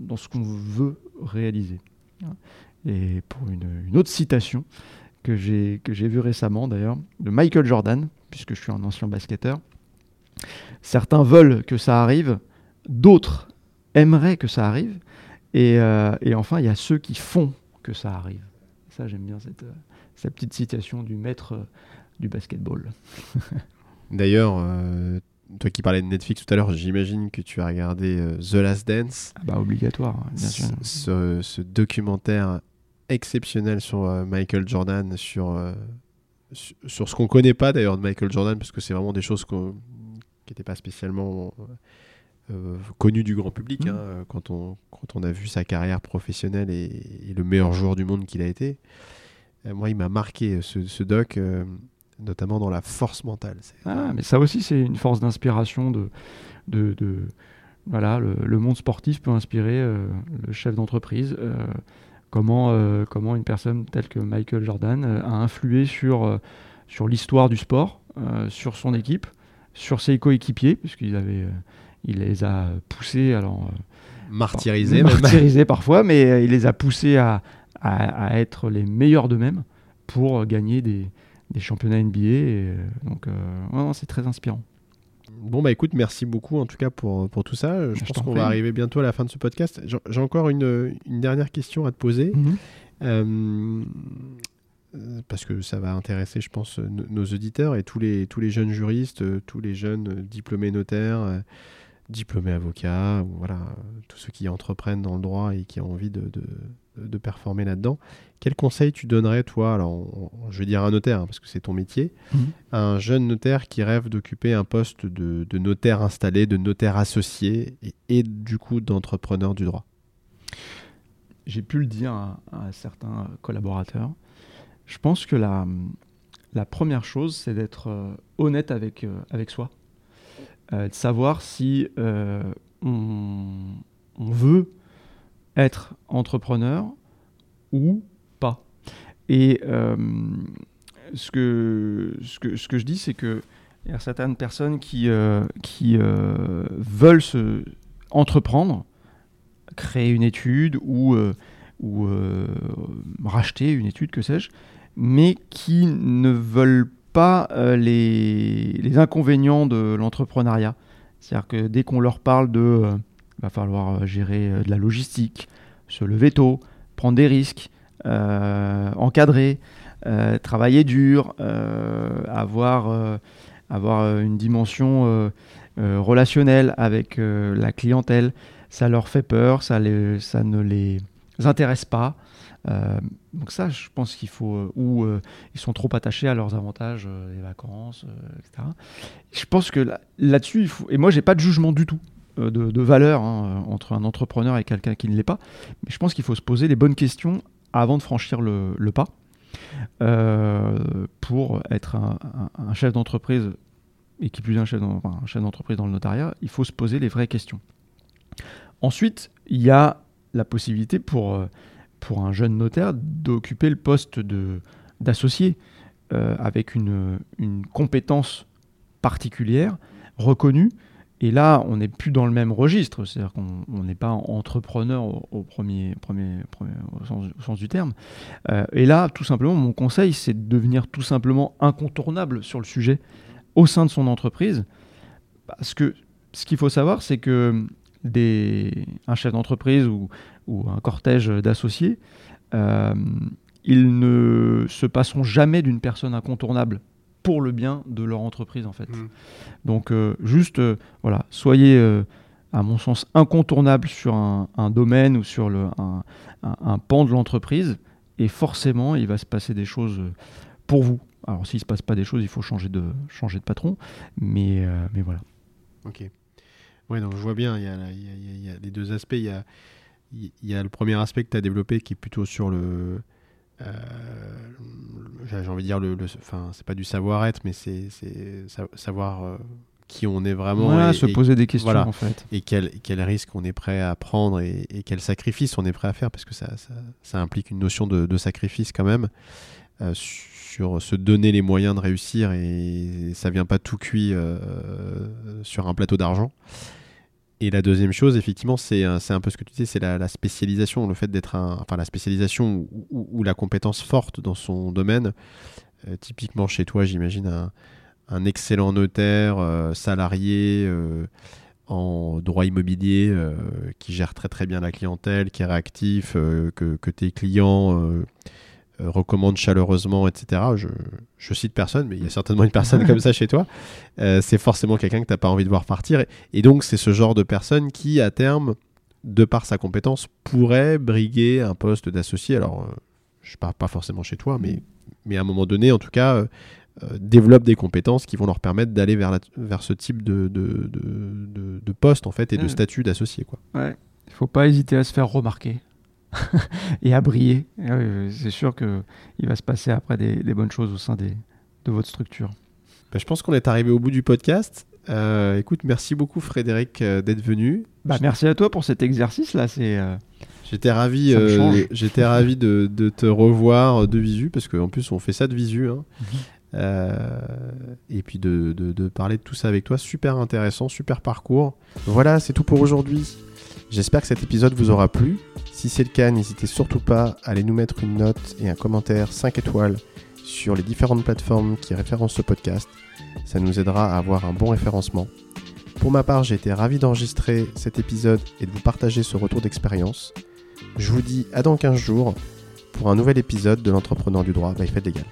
dans ce qu'on veut réaliser. Et pour une, autre citation que j'ai vue récemment d'ailleurs, de Michael Jordan, puisque je suis un ancien basketteur, certains veulent que ça arrive, d'autres aimeraient que ça arrive, et, euh, et enfin il y a ceux qui font que ça arrive. Ça j'aime bien cette, cette, petite citation du maître euh, du basketball. D'ailleurs, euh, toi qui parlais de Netflix tout à l'heure, j'imagine que tu as regardé The Last Dance. Ah bah obligatoire, bien sûr. Ce, ce documentaire exceptionnel sur euh, Michael Jordan, sur, euh, sur, ce qu'on connaît pas d'ailleurs de Michael Jordan, parce que c'est vraiment des choses qui n'étaient pas spécialement euh, connues du grand public. Mmh. Hein, quand, on, quand on a vu sa carrière professionnelle et, le meilleur joueur du monde qu'il a été, moi, il m'a marqué ce, doc notamment dans la force mentale. Ah, mais ça aussi, c'est une force d'inspiration de, de, voilà, le, monde sportif peut inspirer le chef d'entreprise comment, euh, comment une personne telle que Michael Jordan euh, a influé sur, euh, sur l'histoire du sport, sur son équipe, sur ses coéquipiers, puisqu'il avait, il les a poussés, alors martyrisés, martyrisés parfois, mais il les a poussés à, à, être les meilleurs d'eux-mêmes pour gagner des, des championnats NBA. donc, c'est très inspirant. Bon, bah écoute, merci beaucoup en tout cas pour, pour tout ça. Je, pense qu'on va arriver bientôt à la fin de ce podcast. J'ai encore une, une, dernière question à te poser. Mhm. Euh, parce que ça va intéresser, je pense, nos auditeurs et tous les, tous les jeunes juristes, euh, tous les jeunes diplômés notaires, euh, diplômés avocats, ou voilà, tous ceux qui entreprennent dans le droit et qui ont envie de, de, de performer là-dedans. Quel conseil tu donnerais, toi, alors je vais dire un notaire, hein, parce que c'est ton métier, mhm. un jeune notaire qui rêve d'occuper un poste de, notaire installé, de notaire associé et, du coup d'entrepreneur du droit? J'ai pu le dire à, certains collaborateurs. Je pense que la, la première chose, c'est d'être euh, honnête avec, euh, avec soi, de savoir si on, on veut être entrepreneur ou pas. Et euh, ce, que, ce, que, ce que je dis, c'est que il y a certaines personnes qui, euh, qui euh, veulent se entreprendre, créer une étude ou, ou racheter une étude, que sais-je, mais qui ne veulent pas les, les, inconvénients de l'entrepreneuriat. C'est-à-dire que dès qu'on leur parle de il va falloir euh, gérer euh, de la logistique, se lever tôt, prendre des risques, euh, encadrer, travailler dur, avoir, avoir une dimension relationnelle avec la clientèle. Ça leur fait peur, ça, les, ça ne les intéresse pas. Donc ça, je pense qu'il faut... ou ils sont trop attachés à leurs avantages, les vacances, etc. Je pense que là-dessus, il faut... Et moi, j'ai pas de jugement du tout. Euh, de, valeur hein, entre un entrepreneur et quelqu'un qui ne l'est pas. Mais je pense qu'il faut se poser les bonnes questions avant de franchir le, pas. Euh, pour être un, chef d'entreprise, et qui plus un chef d'entreprise dans le notariat, il faut se poser les vraies questions. Ensuite, il y a la possibilité pour, euh, pour un jeune notaire d'occuper le poste d'associé avec une, une, compétence particulière, reconnue, et là, on n'est plus dans le même registre, c'est-à-dire qu'on n'est pas entrepreneur au, premier, premier, au, sens, du terme. Euh, et là, tout simplement, mon conseil, c'est de devenir tout simplement incontournable sur le sujet au sein de son entreprise. Parce que ce qu'il faut savoir, c'est que des, un chef d'entreprise ou, ou, un cortège d'associés, euh, ils ne se passeront jamais d'une personne incontournable pour le bien de leur entreprise en fait. Mm. Donc euh, juste euh, voilà, soyez à mon sens incontournable sur un, domaine ou sur le, un, pan de l'entreprise et forcément il va se passer des choses pour vous. Alors s'il ne se passe pas des choses, il faut changer de, changer de patron, mais, mais voilà. Ok. Ouais, donc je vois bien, il y a, il y a, les deux aspects. Il y a, il y a le premier aspect que tu as développé qui est plutôt sur le, euh, j'ai envie de dire, le, enfin, c'est pas du savoir-être, mais c'est savoir euh, qui on est vraiment. et, se poser des questions en fait. Et quel, quel risque on est prêt à prendre et, quel sacrifice on est prêt à faire, parce que ça, ça, implique une notion de, sacrifice quand même, euh, sur se donner les moyens de réussir et ça vient pas tout cuit sur un plateau d'argent. Et la deuxième chose, effectivement, c'est un, un peu ce que tu disais, c'est la, spécialisation, le fait d'être un, enfin la spécialisation ou, la compétence forte dans son domaine. Euh, typiquement chez toi, j'imagine un, excellent notaire euh, salarié euh, en droit immobilier euh, qui gère très très bien la clientèle, qui est réactif, euh, que, tes clients euh, recommandent chaleureusement, etc. Je, je, cite personne, mais il y a certainement une personne comme ça chez toi. c'est forcément quelqu'un que tu n'as pas envie de voir partir. Et, et donc c'est ce genre de personne qui, à terme, de par sa compétence, pourrait briguer un poste d'associé. Alors, je ne parle pas forcément chez toi, mais, mais à un moment donné, en tout cas, euh, développent des compétences qui vont leur permettre d'aller vers, la, vers ce type de, de, de, de, poste en fait et de Mmh. statut d'associé. Quoi. Ouais. Il faut pas hésiter à se faire remarquer et à briller. C'est sûr qu'il va se passer après des, des, bonnes choses au sein des, de votre structure. Bah, je pense qu'on est arrivé au bout du podcast. Euh, écoute, merci beaucoup Frédéric euh, d'être venu. Bah, merci à toi pour cet exercice là. C'est euh, J'étais ravi, j'étais ravi de, de, te revoir de visu parce qu'en plus on fait ça de visu. Hein. Mhm. Et puis de, de, de, parler de tout ça avec toi, super intéressant, super parcours. Voilà, c'est tout pour aujourd'hui. J'espère que cet épisode vous aura plu. Si c'est le cas, n'hésitez surtout pas à aller nous mettre une note et un commentaire 5 étoiles sur les différentes plateformes qui référencent ce podcast. Ça nous aidera à avoir un bon référencement. Pour ma part, j'ai été ravi d'enregistrer cet épisode et de vous partager ce retour d'expérience. Je vous dis à dans 15 jours pour un nouvel épisode de l'entrepreneur du droit by Fed Légal.